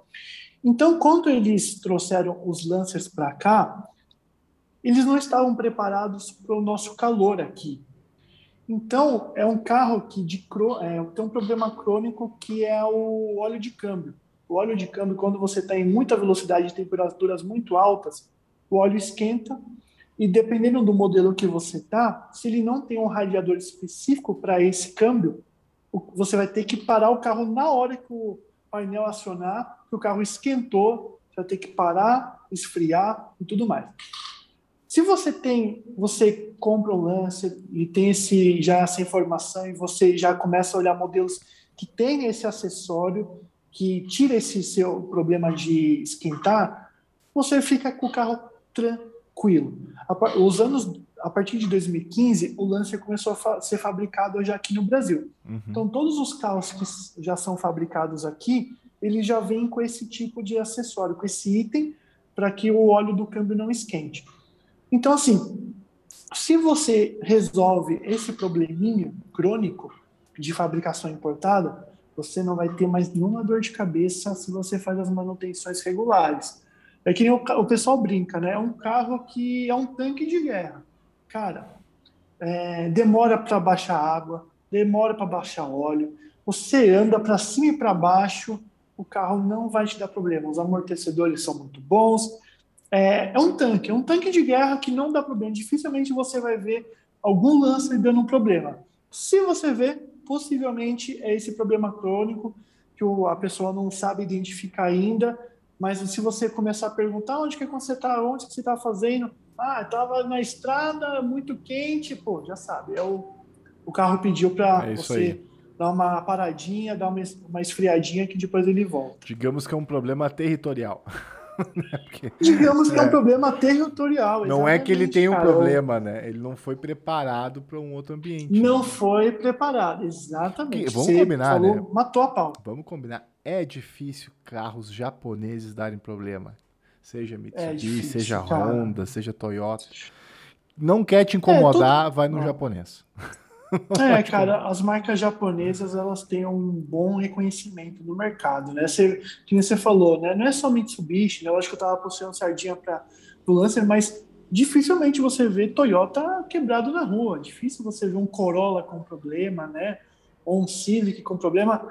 Então, quando eles trouxeram os Lancers para cá, eles não estavam preparados para o nosso calor aqui. Então, é um carro que de, é, tem um problema crônico que é o óleo de câmbio. O óleo de câmbio, quando você está em muita velocidade e temperaturas muito altas, o óleo esquenta e dependendo do modelo que você tá, se ele não tem um radiador específico para esse câmbio, você vai ter que parar o carro na hora que o painel acionar, que o carro esquentou, você vai ter que parar, esfriar e tudo mais. Se você tem, você compra um Lancer e tem esse, já essa informação e você já começa a olhar modelos que tem esse acessório que tira esse seu problema de esquentar, você fica com o carro tranquilo. Os anos, a partir de 2015, o Lancer começou a fa- ser fabricado já aqui no Brasil. Uhum. Então, todos os carros que já são fabricados aqui, eles já vêm com esse tipo de acessório, com esse item, para que o óleo do câmbio não esquente. Então, assim, se você resolve esse probleminha crônico de fabricação importada, você não vai ter mais nenhuma dor de cabeça se você faz as manutenções regulares. É que nem o, o pessoal brinca, né? É um carro que é um tanque de guerra. Cara, é, demora para baixar água, demora para baixar óleo, você anda para cima e para baixo, o carro não vai te dar problema. Os amortecedores são muito bons. É, é, um tanque, é um tanque de guerra que não dá problema. Dificilmente você vai ver algum lance dando um problema. Se você vê, possivelmente é esse problema crônico que a pessoa não sabe identificar ainda. Mas se você começar a perguntar onde que você está, onde que você está fazendo, ah, estava na estrada muito quente, pô, já sabe. É o, o carro pediu para é você aí. dar uma paradinha, dar uma, uma esfriadinha que depois ele volta. Digamos que é um problema territorial. Porque, Digamos que é, é um problema territorial. Não é que ele tem um cara, problema, né? Ele não foi preparado para um outro ambiente. Não né? foi preparado, exatamente. vamos Você combinar, falou, né? Matou a pau. Vamos combinar. É difícil carros japoneses darem problema. Seja Mitsubishi, é difícil, seja cara. Honda, seja Toyota. Não quer te incomodar, é, tudo... vai no japonês. É, cara, as marcas japonesas elas têm um bom reconhecimento no mercado, né? Você, que você falou, né? Não é só Mitsubishi, né? Eu acho que eu tava puxando sardinha para o Lancer, mas dificilmente você vê Toyota quebrado na rua. Difícil você ver um Corolla com problema, né? Ou um Civic com problema.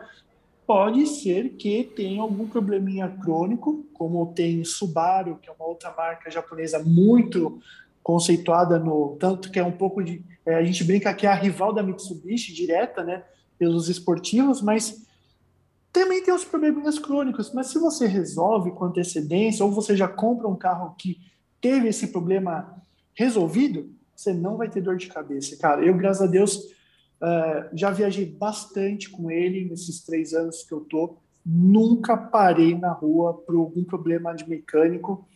Pode ser que tenha algum probleminha crônico, como tem Subaru, que é uma outra marca japonesa muito conceituada no tanto que é um pouco de é, a gente brinca que é a rival da Mitsubishi direta, né, pelos esportivos, mas também tem os probleminhas crônicos. Mas se você resolve com antecedência ou você já compra um carro que teve esse problema resolvido, você não vai ter dor de cabeça, cara. Eu, graças a Deus, uh, já viajei bastante com ele nesses três anos que eu tô. Nunca parei na rua por algum problema de mecânico.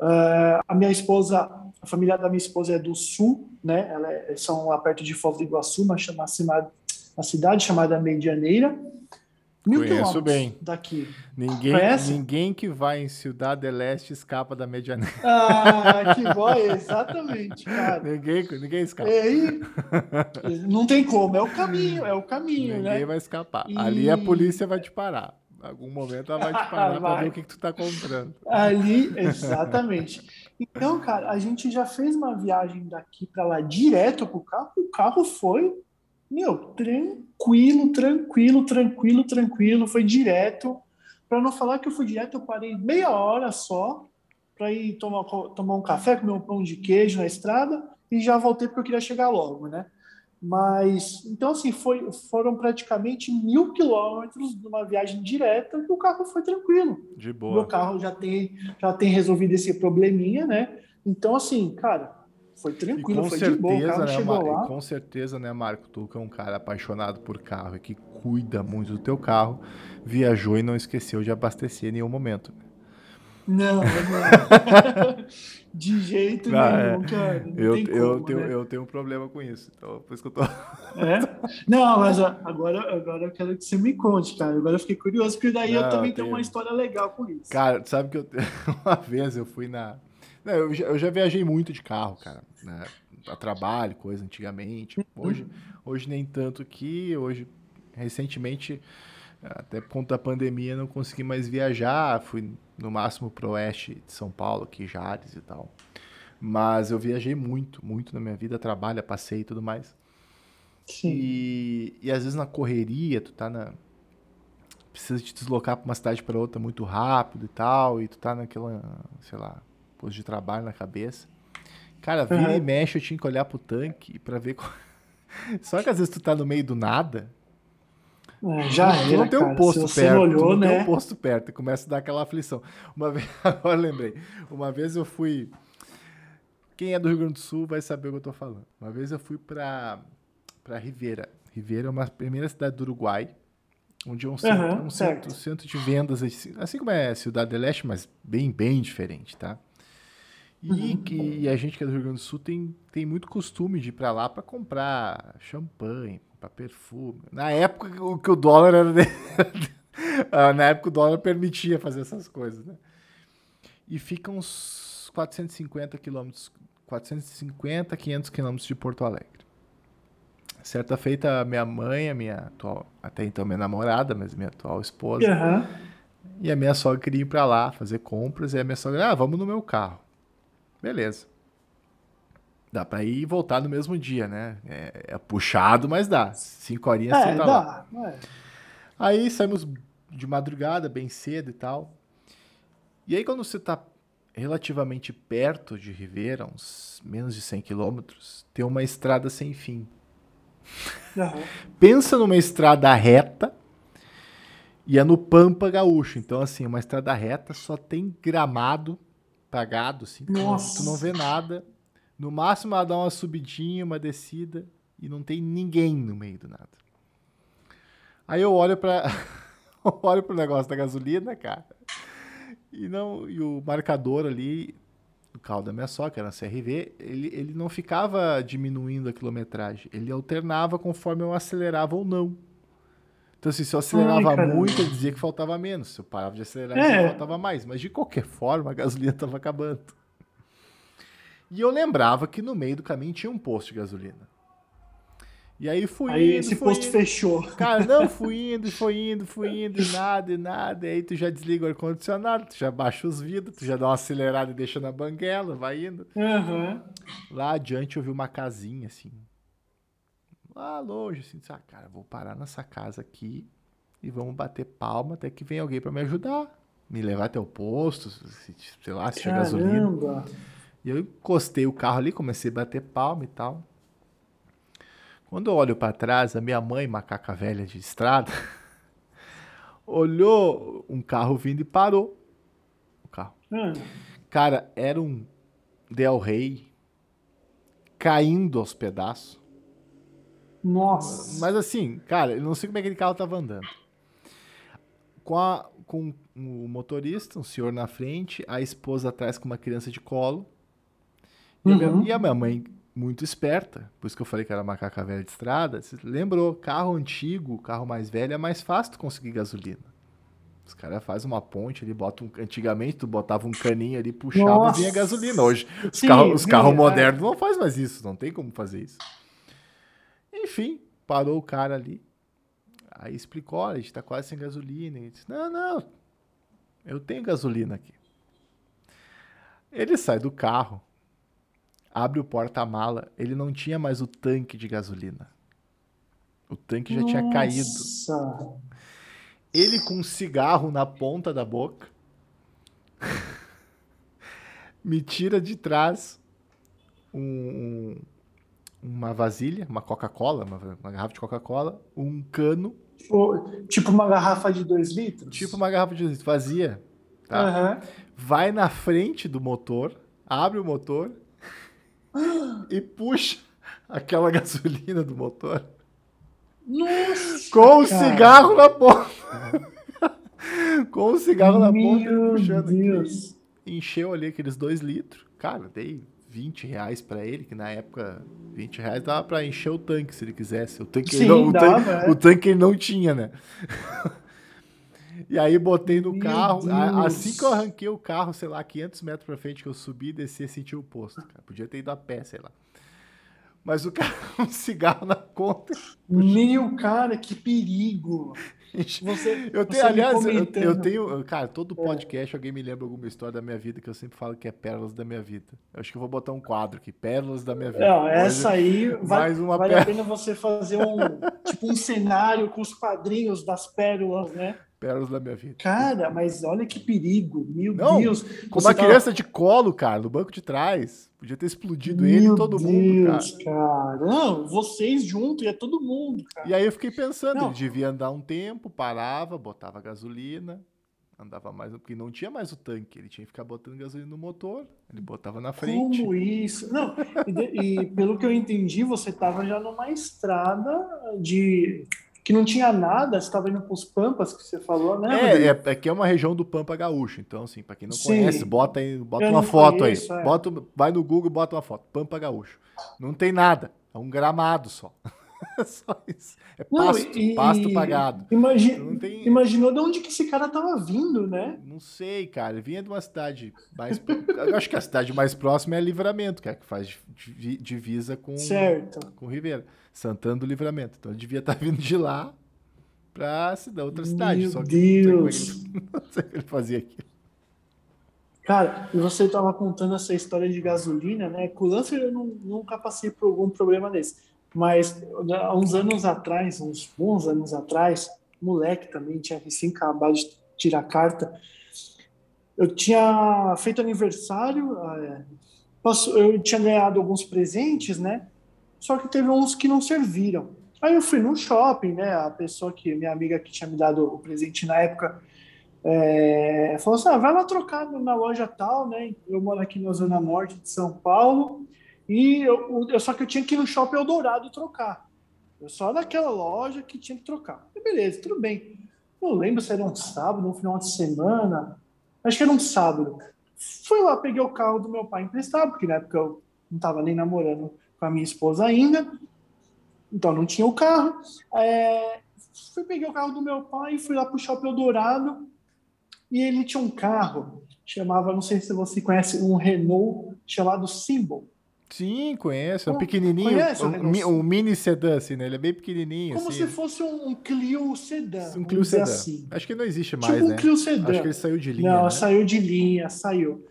Uh, a minha esposa, a família da minha esposa é do sul, né? Ela é, são lá perto de Foz do Iguaçu, uma, uma, uma cidade chamada Medianeira. Mil Conheço bem. daqui. Ninguém, ninguém que vai em Cidade Leste escapa da Medianeira. Ah, que bom, exatamente, cara. ninguém, ninguém escapa. aí, não tem como, é o caminho, é o caminho, ninguém né? Ninguém vai escapar. E... Ali a polícia vai te parar algum momento ela vai te parar para ver o que, que tu está comprando. Ali, exatamente. Então, cara, a gente já fez uma viagem daqui para lá direto com o carro. O carro foi, meu, tranquilo, tranquilo, tranquilo, tranquilo. Foi direto. Para não falar que eu fui direto, eu parei meia hora só para ir tomar, tomar um café, comer um pão de queijo na estrada e já voltei porque eu queria chegar logo, né? Mas, então, assim, foi, foram praticamente mil quilômetros numa viagem direta e o carro foi tranquilo. De boa. Meu carro já tem, já tem resolvido esse probleminha, né? Então, assim, cara, foi tranquilo, foi certeza, de boa. O carro né, chegou lá. Com certeza, né, Marco? Tu que é um cara apaixonado por carro e que cuida muito do teu carro, viajou e não esqueceu de abastecer em nenhum momento. Não, não. De jeito não, nenhum, é. cara. Não eu, como, eu, tenho, né? eu tenho um problema com isso. Então, por isso que eu tô. É? Não, mas agora, agora eu quero que você me conte, cara. Agora eu fiquei curioso, porque daí não, eu também tenho uma história legal com isso. Cara, sabe que eu, uma vez eu fui na. Eu, já, eu já viajei muito de carro, cara. Né? A trabalho, coisa antigamente. Hoje, hoje nem tanto que. Hoje, recentemente até por conta da pandemia não consegui mais viajar, fui no máximo pro oeste de São Paulo, aqui Jales e tal. Mas eu viajei muito, muito na minha vida, trabalho, passei e tudo mais. Sim. E, e às vezes na correria, tu tá na precisa te deslocar para uma cidade para outra muito rápido e tal, e tu tá naquela, sei lá, posto de trabalho na cabeça. Cara, vira uhum. e mexe, eu tinha que olhar pro tanque para ver qual... Só que às vezes tu tá no meio do nada, é, já era, não tem um posto perto, olhou, não né? tem um posto perto, e começa a dar aquela aflição. Uma vez, agora lembrei, uma vez eu fui, quem é do Rio Grande do Sul vai saber o que eu tô falando. Uma vez eu fui para para Ribeira. Ribeira é uma primeira cidade do Uruguai, onde é um, centro, uhum, um centro, centro de vendas, assim, assim como é Cidade do Leste, mas bem, bem diferente, tá? E, uhum. e, a gente que é do Rio Grande do Sul tem, tem muito costume de ir para lá para comprar champanhe, para perfume. Na época que o dólar era. Ah, na época o dólar permitia fazer essas coisas, né? E fica uns 450 quilômetros, 450, 500 quilômetros de Porto Alegre. Certa feita, minha mãe, a minha atual, até então minha namorada, mas minha atual esposa, uhum. e a minha sogra queria ir para lá fazer compras, e a minha sogra, ah, vamos no meu carro. Beleza. Dá pra ir e voltar no mesmo dia, né? É, é puxado, mas dá. Cinco horinhas É, você tá lá. dá. É. Aí saímos de madrugada, bem cedo e tal. E aí quando você tá relativamente perto de Ribeira, uns menos de 100 quilômetros, tem uma estrada sem fim. Pensa numa estrada reta e é no Pampa Gaúcho. Então, assim, uma estrada reta só tem gramado pagado, assim. tu não- Nossa. Tu não vê nada. No máximo ela dá uma subidinha, uma descida e não tem ninguém no meio do nada. Aí eu olho para olho pro negócio da gasolina, cara. E não, e o marcador ali do carro da minha sogra, que era CRV, ele, ele não ficava diminuindo a quilometragem, ele alternava conforme eu acelerava ou não. Então, assim, se eu acelerava Ai, muito, ele dizia que faltava menos. Se eu parava de acelerar, É. faltava mais. Mas de qualquer forma, a gasolina estava acabando. E eu lembrava que no meio do caminho tinha um posto de gasolina. E aí fui Aí indo, esse fui posto indo. fechou. Cara, não, fui indo, foi indo, fui indo, e nada, e nada. E aí tu já desliga o ar-condicionado, tu já baixa os vidros, tu já dá uma acelerada e deixa na banguela, vai indo. Aham. Lá adiante eu vi uma casinha, assim. Lá longe, assim. disse, Ah, cara, vou parar nessa casa aqui e vamos bater palma até que venha alguém pra me ajudar. Me levar até o posto, se- sei lá, se tiver gasolina. E eu encostei o carro ali, comecei a bater palma e tal. Quando eu olho pra trás, a minha mãe, macaca velha de estrada, olhou um carro vindo e parou o carro. Ah, Cara, era um Del Rey caindo aos pedaços. Nossa. Mas assim, cara, eu não sei como é que aquele carro tava andando. Com, a- com o motorista, um senhor na frente, a esposa atrás com uma criança de colo. E, a minha, Uhum. e a minha mãe, muito esperta, por isso que eu falei que era macaca velha de estrada, lembrou, carro antigo, carro mais velho, é mais fácil tu conseguir gasolina. Os caras fazem uma ponte ali, botam. um- Antigamente, tu botava um caninho ali, puxava Nossa. e vinha gasolina. Hoje, os carros, carros é. modernos não fazem mais isso, não tem como fazer isso. Enfim, parou o cara ali. Aí explicou: olha, a gente tá quase sem gasolina. Ele disse: não, não, eu tenho gasolina aqui. Ele sai do carro, abre o porta-mala, ele não tinha mais o tanque de gasolina. O tanque já tinha caído. Nossa. Ele com um cigarro na ponta da boca me tira de trás um- uma vasilha, uma Coca-Cola, uma, uma garrafa de Coca-Cola, um cano, Tipo, tipo uma garrafa de dois litros? tipo uma garrafa de litro vazia, tá? Aham. Vai na frente do motor, abre o motor e puxa aquela gasolina do motor Nossa. com o cigarro na ponta. com o cigarro na ponta, puxando aqui. Deus. encheu ali aqueles dois litros. Cara, dei 20 reais pra ele, que na época 20 reais dava pra encher o tanque se ele quisesse. O tanque, ele Sim, não, o, tanque, é. o tanque ele não tinha, né? e aí botei no Meu carro. Deus. assim que eu arranquei o carro, sei lá, 500 metros pra frente, que eu subi e desci, senti o posto. Cara. Podia ter ido a pé, sei lá. Mas o cara um cigarro na conta. Meu, cara, que perigo. Você, Eu você tenho, me aliás, eu, eu tenho, cara, todo podcast alguém me lembra alguma história da minha vida que eu sempre falo que é pérolas da minha vida. Eu acho que eu vou botar um quadro aqui, pérolas da minha vida. Não, essa aí vai, mais uma vale a pérola. pena você fazer um tipo um cenário com os quadrinhos das pérolas, né? Pérolas da minha vida. Cara, mas olha que perigo, meu Não, Deus. Com uma criança de colo, cara, no banco de trás. Podia ter explodido ele e Meu todo mundo, cara. Deus, cara. Não, vocês juntos, é todo mundo, cara. E aí eu fiquei pensando, Não. ele devia andar um tempo, parava, botava gasolina, andava mais, porque não tinha mais o tanque, ele tinha que ficar botando gasolina no motor, ele botava na frente. Como isso? Não, e, e pelo que eu entendi, você estava já numa estrada de que não tinha nada, você estava indo para os Pampas que você falou, né? É, é, aqui é uma região do Pampa Gaúcho, então assim, pra quem não Sim. conhece, bota aí, bota Eu uma foto conheço, aí, é. bota, vai no Google e bota uma foto, Pampa Gaúcho. Não tem nada, é um gramado só. É só isso. É Não, pasto, e- pasto pagado. Imagi- Não tem- Imaginou de onde que esse cara tava vindo, né? Não sei, cara. Ele vinha de uma cidade mais. Eu acho que a cidade mais próxima é Livramento, que é a que faz divi- divisa com, Certo. com Ribeira. Santana do Livramento. Então ele devia estar vindo de lá pra cida- outra cidade. Meu só que Deus. Não sei ele, não sei o que ele fazia aqui. Cara, e você estava contando essa história de gasolina, né? Com o Lancer eu não, nunca passei por algum problema desse. Mas há uns anos atrás, uns bons anos atrás, moleque também, tinha recém acabado de tirar carta. Eu tinha feito aniversário, é, eu tinha ganhado alguns presentes, né? Só que teve uns que não serviram. Aí eu fui no shopping, né? A pessoa que, minha amiga que tinha me dado o presente na época, é, falou assim: ah, vai lá trocar na loja tal, né? Eu moro aqui na Zona Norte de São Paulo, e eu, eu só que eu tinha que ir no shopping Eldorado trocar. Eu só naquela loja que tinha que trocar. E beleza, tudo bem. Não lembro se era um sábado, um final de semana. Acho que era um sábado. Fui lá, peguei o carro do meu pai emprestado, porque na época eu não estava nem namorando com a minha esposa ainda. Então não tinha o carro. É, fui peguei o carro do meu pai, fui lá para o Shopping Eldorado e ele tinha um carro, chamava, não sei se você conhece, um Renault chamado Symbol. Sim, conheço. É um pequenininho. Conhece, um, um, mini sedã, assim, né? Ele é bem pequenininho. Como assim. se fosse um Clio sedã. Um Clio sedã. Assim. Acho que não existe mais, tipo né? um Clio sedã. Acho que ele saiu de linha. Não, né? saiu de linha, saiu.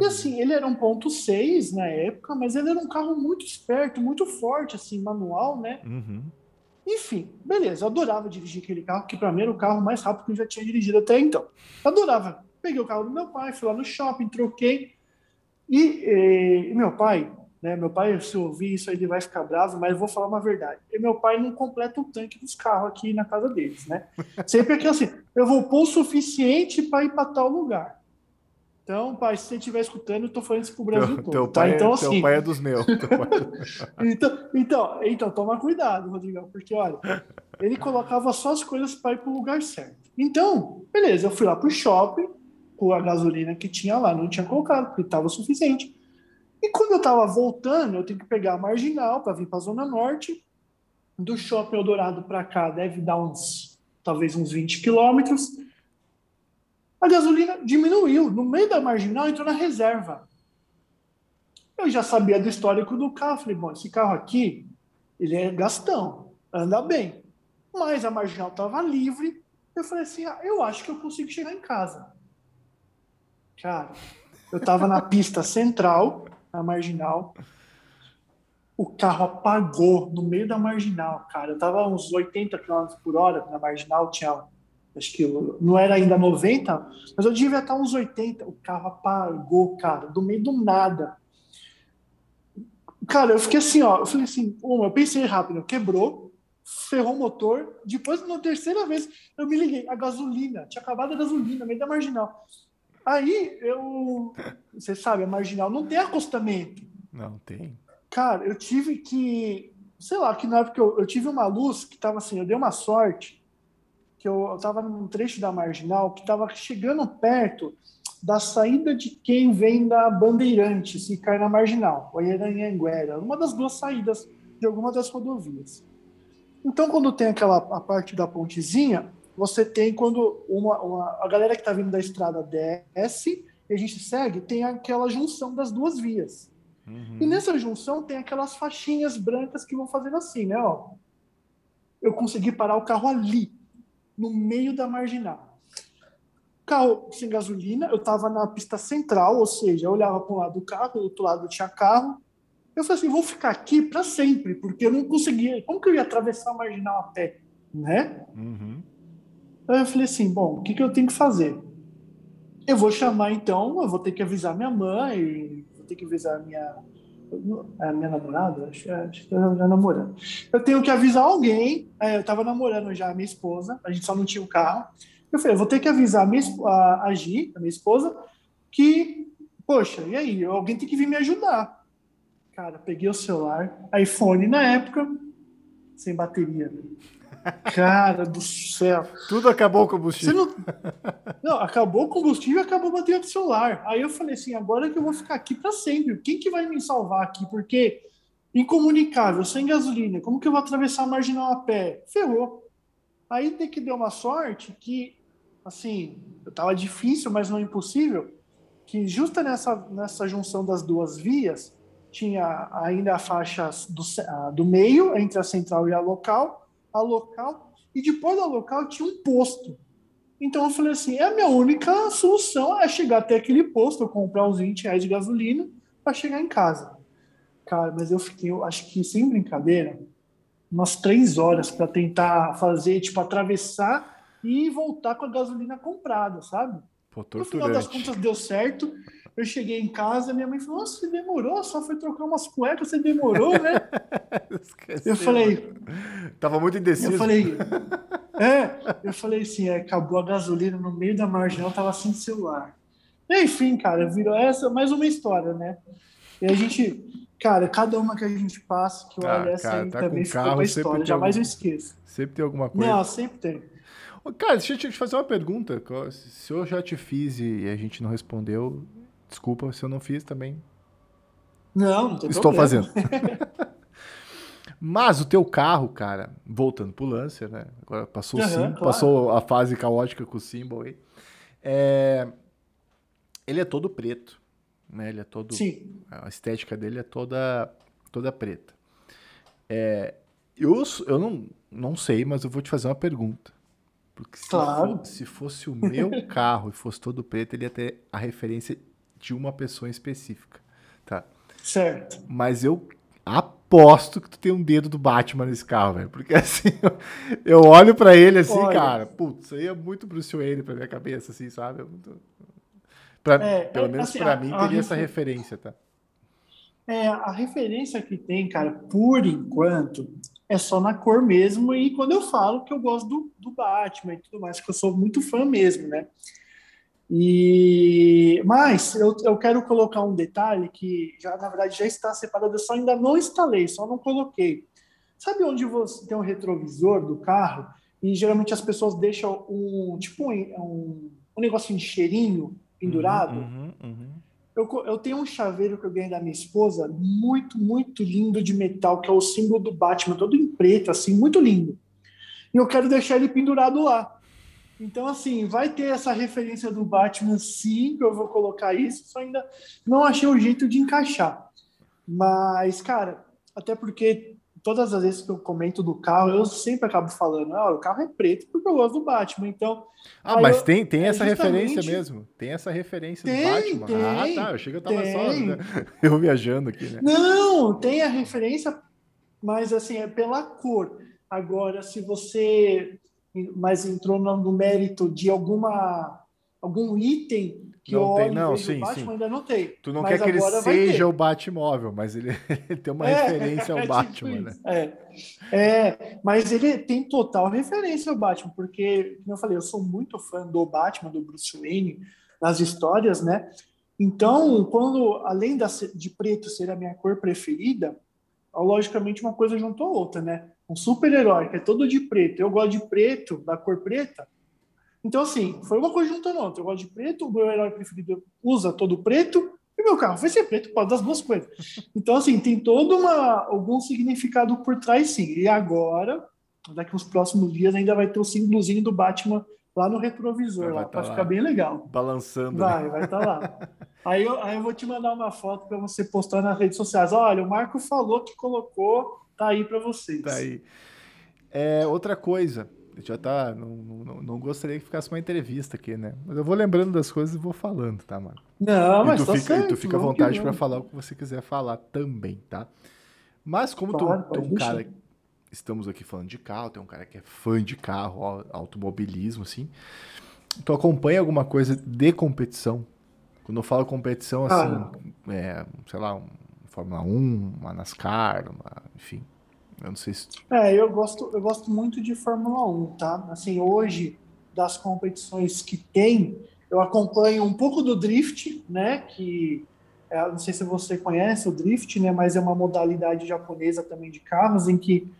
E assim, ele era um ponto 6 na época, mas ele era um carro muito esperto, muito forte, assim, manual, né? Uhum. Enfim, beleza, eu adorava dirigir aquele carro, que para mim era o carro mais rápido que eu já tinha dirigido até então. Adorava. Peguei o carro do meu pai, fui lá no shopping, troquei. E, e, e meu pai, né? Meu pai, se ouvir isso, ele vai ficar bravo, mas eu vou falar uma verdade. E meu pai não completa o tanque dos carros aqui na casa deles, né? Sempre aqui assim, eu vou pôr o suficiente para ir para tal lugar. Então, pai, se você estiver escutando, eu tô falando isso pro Brasil teu, todo. Teu tá? pai, é- então, assim, teu pai é dos meus. então, então, então, toma cuidado, Rodrigão, porque olha, ele colocava só as coisas para ir pro lugar certo. Então, beleza, eu fui lá pro shopping com a gasolina que tinha lá, não tinha colocado, porque estava o suficiente. E quando eu estava voltando, eu tenho que pegar a marginal para vir para a Zona Norte. Do Shopping Eldorado para cá deve dar uns, talvez uns 20 quilômetros. A gasolina diminuiu. No meio da marginal entrou na reserva. Eu já sabia do histórico do carro. Falei, bom, esse carro aqui, ele é gastão, anda bem. Mas a marginal estava livre. Eu falei assim, ah, eu acho que eu consigo chegar em casa. Cara, eu estava na pista central, na marginal. O carro apagou no meio da marginal, cara. Eu tava uns 80 km por hora na marginal, tinha. Acho que não era ainda 90, mas eu devia estar uns 80. O carro apagou, cara, do meio do nada. Cara, eu fiquei assim, ó. Eu falei assim, uma, eu pensei rápido, quebrou, ferrou o motor. Depois, na terceira vez, eu me liguei. A gasolina, tinha acabado a gasolina meio da marginal. Aí eu. Você sabe, a marginal não tem acostamento. Não tem. Cara, eu tive que. Sei lá, que na época eu, eu tive uma luz que tava assim, eu dei uma sorte, que eu, eu tava num trecho da marginal que tava chegando perto da saída de quem vem da Bandeirantes e cai na marginal, o Anhanguera, uma das duas saídas de alguma das rodovias. Então, quando tem aquela a parte da pontezinha, você tem quando uma, uma a galera que está vindo da estrada desce e a gente segue, tem aquela junção das duas vias. Uhum. E nessa junção tem aquelas faixinhas brancas que vão fazendo assim, né? Ó, eu consegui parar o carro ali, no meio da marginal. Carro sem gasolina, eu estava na pista central, ou seja, eu olhava para um lado do carro, do outro lado tinha carro. Eu falei assim, vou ficar aqui para sempre, porque eu não conseguia. Como que eu ia atravessar a marginal a pé, né? Uhum. Aí eu falei assim, bom, o que, que eu tenho que fazer? Eu vou chamar então, eu vou ter que avisar minha mãe, vou ter que avisar minha, a minha namorada, acho, acho que eu já namorando. Eu tenho que avisar alguém, é, eu estava namorando já a minha esposa, a gente só não tinha o um carro. Eu falei, eu vou ter que avisar a, minha, a, a Gi, a minha esposa, que, poxa, e aí? Alguém tem que vir me ajudar. Cara, peguei o celular, iPhone na época, sem bateria. Cara do céu. Tudo acabou o combustível. Não... não... acabou o combustível e acabou a bateria do celular. Aí eu falei assim: agora que eu vou ficar aqui para sempre. Quem que vai me salvar aqui? Porque incomunicável, sem gasolina, como que eu vou atravessar a marginal a pé? Ferrou. Aí tem que deu uma sorte que, assim, tava difícil, mas não impossível, que justa nessa, nessa junção das duas vias, tinha ainda a faixa do, do meio, entre a central e a local, a local, e depois da local tinha um posto. Então eu falei assim, é a minha única solução é chegar até aquele posto, eu comprar uns 20 reais de gasolina para chegar em casa. Cara, mas eu fiquei, eu acho que sem brincadeira, umas três horas para tentar fazer, tipo, atravessar e voltar com a gasolina comprada, sabe? Pô, no final das contas deu certo. Eu cheguei em casa, minha mãe falou: Nossa, você demorou, só foi trocar umas cuecas, você demorou, né? eu falei. Tava muito indeciso. Eu falei. É, eu falei assim: é, acabou a gasolina no meio da marginal, tava sem celular. Enfim, cara, virou essa mais uma história, né? E a gente, cara, cada uma que a gente passa, que eu ah, olho essa aí tá também ficou uma história, jamais algum... eu esqueço. Sempre tem alguma coisa. Não, sempre tem. Cara, deixa eu te fazer uma pergunta. Se eu já te fiz e a gente não respondeu, Desculpa se eu não fiz também. Não, não tem Estou problema. fazendo. Mas o teu carro, cara, voltando pro Lancer, né? Agora passou, uhum, sim, claro. passou a fase caótica com o Symbol aí. É... Ele é todo preto, né? Ele é todo. Sim. A estética dele é toda, toda preta. É... Eu, eu não, não sei, mas eu vou te fazer uma pergunta. Porque se, claro. for, se fosse o meu carro e fosse todo preto, ele ia ter a referência de uma pessoa específica, tá? Certo. Mas eu aposto que tu tem um dedo do Batman nesse carro, velho. Porque assim, eu olho para ele assim, Olha. cara, putz, isso aí é muito Bruce Wayne pra minha cabeça, assim, sabe? É muito... pra, é, pelo é, menos assim, para mim teria essa referência, tá? É, a referência que tem, cara, por enquanto, é só na cor mesmo. E quando eu falo que eu gosto do, do Batman e tudo mais, que eu sou muito fã mesmo, né? E mas eu, eu quero colocar um detalhe que já na verdade já está separado, eu só ainda não instalei, só não coloquei. Sabe onde você tem um retrovisor do carro e geralmente as pessoas deixam um tipo um, um negocinho de cheirinho pendurado? Uhum, uhum, uhum. Eu, eu tenho um chaveiro que eu ganhei da minha esposa, muito, muito lindo de metal, que é o símbolo do Batman, todo em preto, assim, muito lindo. E eu quero deixar ele pendurado lá. Então, assim, vai ter essa referência do Batman, sim, que eu vou colocar isso, só ainda não achei o jeito de encaixar. Mas, cara, até porque todas as vezes que eu comento do carro, eu sempre acabo falando, ah, o carro é preto porque eu gosto do Batman, então... Ah, mas eu, tem, tem é essa referência mesmo? Tem essa referência tem, do Batman? Tem, ah, tá, eu achei que eu tava tem. só né? eu viajando aqui, né? Não, tem a referência, mas assim, é pela cor. Agora, se você mas entrou no mérito de alguma algum item que não eu tem, não, sim, Batman, sim. ainda não tem. Tu não quer que ele seja o Batmóvel, mas ele, ele tem uma é, referência ao é Batman, tipo né? É. é, mas ele tem total referência ao Batman, porque, como eu falei, eu sou muito fã do Batman, do Bruce Wayne, nas histórias, né? Então, quando, além da, de preto ser a minha cor preferida, logicamente uma coisa juntou a outra, né? Um super-herói que é todo de preto, eu gosto de preto, da cor preta. Então, assim, foi uma coisa juntando outra. Eu gosto de preto, o meu herói preferido usa todo preto, e meu carro vai ser preto, pode das duas coisas. Então, assim, tem todo uma, algum significado por trás, sim. E agora, daqui uns próximos dias, ainda vai ter o símbolozinho do Batman lá no retrovisor, vai lá, tá ficar bem legal. Balançando. Vai, né? vai estar tá lá. aí, eu, aí eu vou te mandar uma foto para você postar nas redes sociais. Olha, o Marco falou que colocou Tá aí para vocês. Tá aí. É, outra coisa, já tá. Não, não, não, gostaria que ficasse uma entrevista aqui, né? Mas eu vou lembrando das coisas e vou falando, tá, mano? Não, e mas tu tá fica, certo, tu fica à vontade para falar o que você quiser falar também, tá? Mas como claro, tu, tu é um cara. Estamos aqui falando de carro, tem um cara que é fã de carro, automobilismo, assim. Tu acompanha alguma coisa de competição? Quando eu falo competição, assim, ah, é, sei lá, um Fórmula 1, uma NASCAR, uma, enfim. Eu não sei se. É, eu gosto, eu gosto muito de Fórmula 1, tá? Assim, hoje, das competições que tem, eu acompanho um pouco do drift, né? Que é, não sei se você conhece o drift, né? Mas é uma modalidade japonesa também de carros em que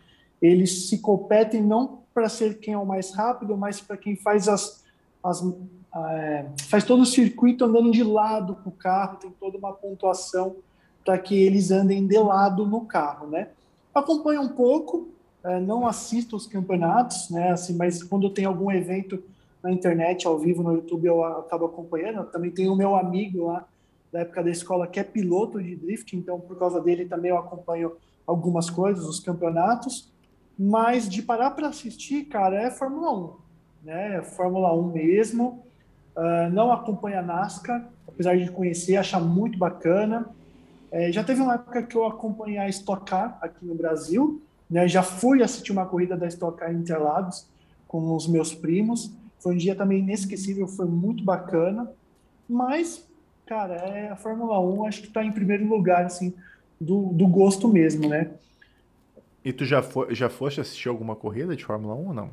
eles se competem não para ser quem é o mais rápido, mas para quem faz as, as é, faz todo o circuito andando de lado com o carro, tem toda uma pontuação para que eles andem de lado no carro, né? Acompanho um pouco, é, não assisto os campeonatos, né? Assim, mas quando tem algum evento na internet, ao vivo no YouTube, eu acabo acompanhando. Eu também tenho o meu amigo lá da época da escola que é piloto de drift, então por causa dele também eu acompanho algumas coisas, os campeonatos. Mas de parar para assistir, cara, é Fórmula 1. né? Fórmula 1 mesmo. Uh, não acompanha a NASCAR, apesar de conhecer, achar muito bacana. É, já teve uma época que eu acompanhei a Stock Car aqui no Brasil, né? Já fui assistir uma corrida da Stock Car em Interlagos com os meus primos. Foi um dia também inesquecível, foi muito bacana. Mas, cara, é, a Fórmula 1 acho que está em primeiro lugar, assim, do, do gosto mesmo, né? E tu já, foi, já foste assistir alguma corrida de Fórmula 1 ou não?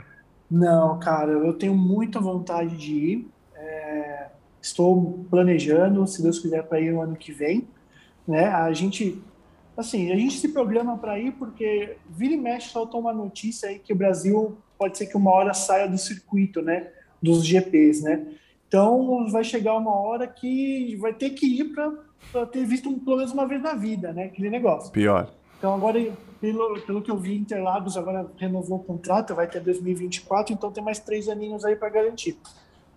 Não, cara, eu tenho muita vontade de ir. É, estou planejando, se Deus quiser, para ir no ano que vem. Né? A gente, assim, a gente se programa para ir porque vira e mexe solta uma notícia aí que o Brasil pode ser que uma hora saia do circuito, né? Dos GPs, né? Então vai chegar uma hora que vai ter que ir para ter visto um, pelo menos uma vez na vida, né? Aquele negócio. Pior. Então agora, pelo, pelo que eu vi, Interlagos agora renovou o contrato, vai ter 2024, então tem mais três aninhos aí para garantir.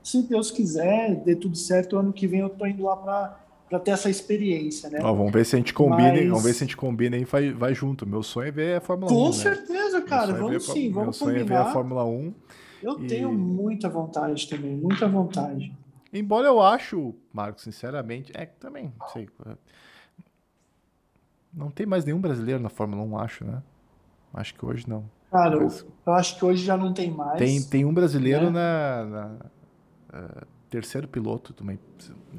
Se Deus quiser, dê tudo certo, ano que vem eu tô indo lá para para ter essa experiência, né? Ó, vamos ver se a gente combina, Mas... vamos ver se a gente combina e vai, vai junto. Meu sonho é ver a Fórmula Com 1. Com né? certeza, cara. É vamos sim, vamos Meu sonho combinar. é ver a Fórmula 1. Eu e... tenho muita vontade também, muita vontade. Embora eu acho, Marcos, sinceramente, é que também, não sei. Não tem mais nenhum brasileiro na Fórmula 1, acho, né? Acho que hoje não. Cara, Mas... eu acho que hoje já não tem mais. Tem, tem um brasileiro né? na, na uh, terceiro piloto também,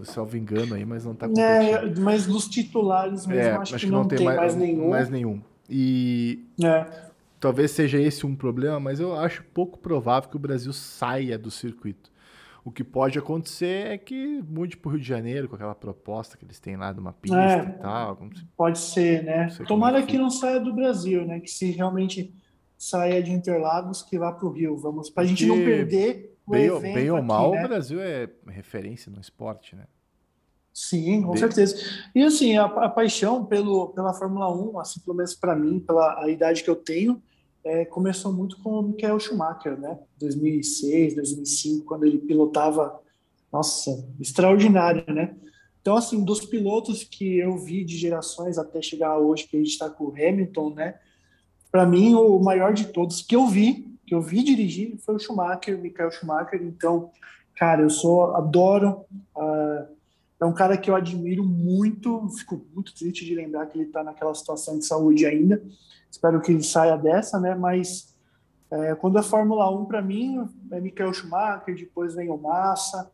se eu engano aí, mas não está É, mas dos titulares mesmo, é, acho, acho, que, não, não tem, mais, mais, nenhum. Mais nenhum. E é. talvez seja esse um problema, mas eu acho pouco provável que o Brasil saia do circuito. O que pode acontecer é que mude para o Rio de Janeiro com aquela proposta que eles têm lá de uma pista é, e tal. Pode ser, né? Tomara é que, que não saia do Brasil, né? Que se realmente saia de Interlagos, que vá para o Rio. Vamos, para a gente não perder bem, bem ou mal, né? o Brasil é referência no esporte, né? Sim, com bem... certeza. E assim, a, a, paixão pelo, pela Fórmula 1, assim, pelo menos para mim, pela a idade que eu tenho, é, começou muito com o Michael Schumacher, né? 2006, 2005, quando ele pilotava, nossa, extraordinário, né? Então, assim, dos pilotos que eu vi de gerações até chegar hoje, que a gente está com o Hamilton, né? Para mim, o maior de todos que eu vi que eu vi dirigir foi o Schumacher, o Michael Schumacher. Então, cara, eu sou adoro. Uh, é um cara que eu admiro muito. Fico muito triste de lembrar que ele está naquela situação de saúde ainda. Espero que ele saia dessa, né? Mas é, quando é Fórmula 1, para mim, é Michael Schumacher, depois vem o Massa,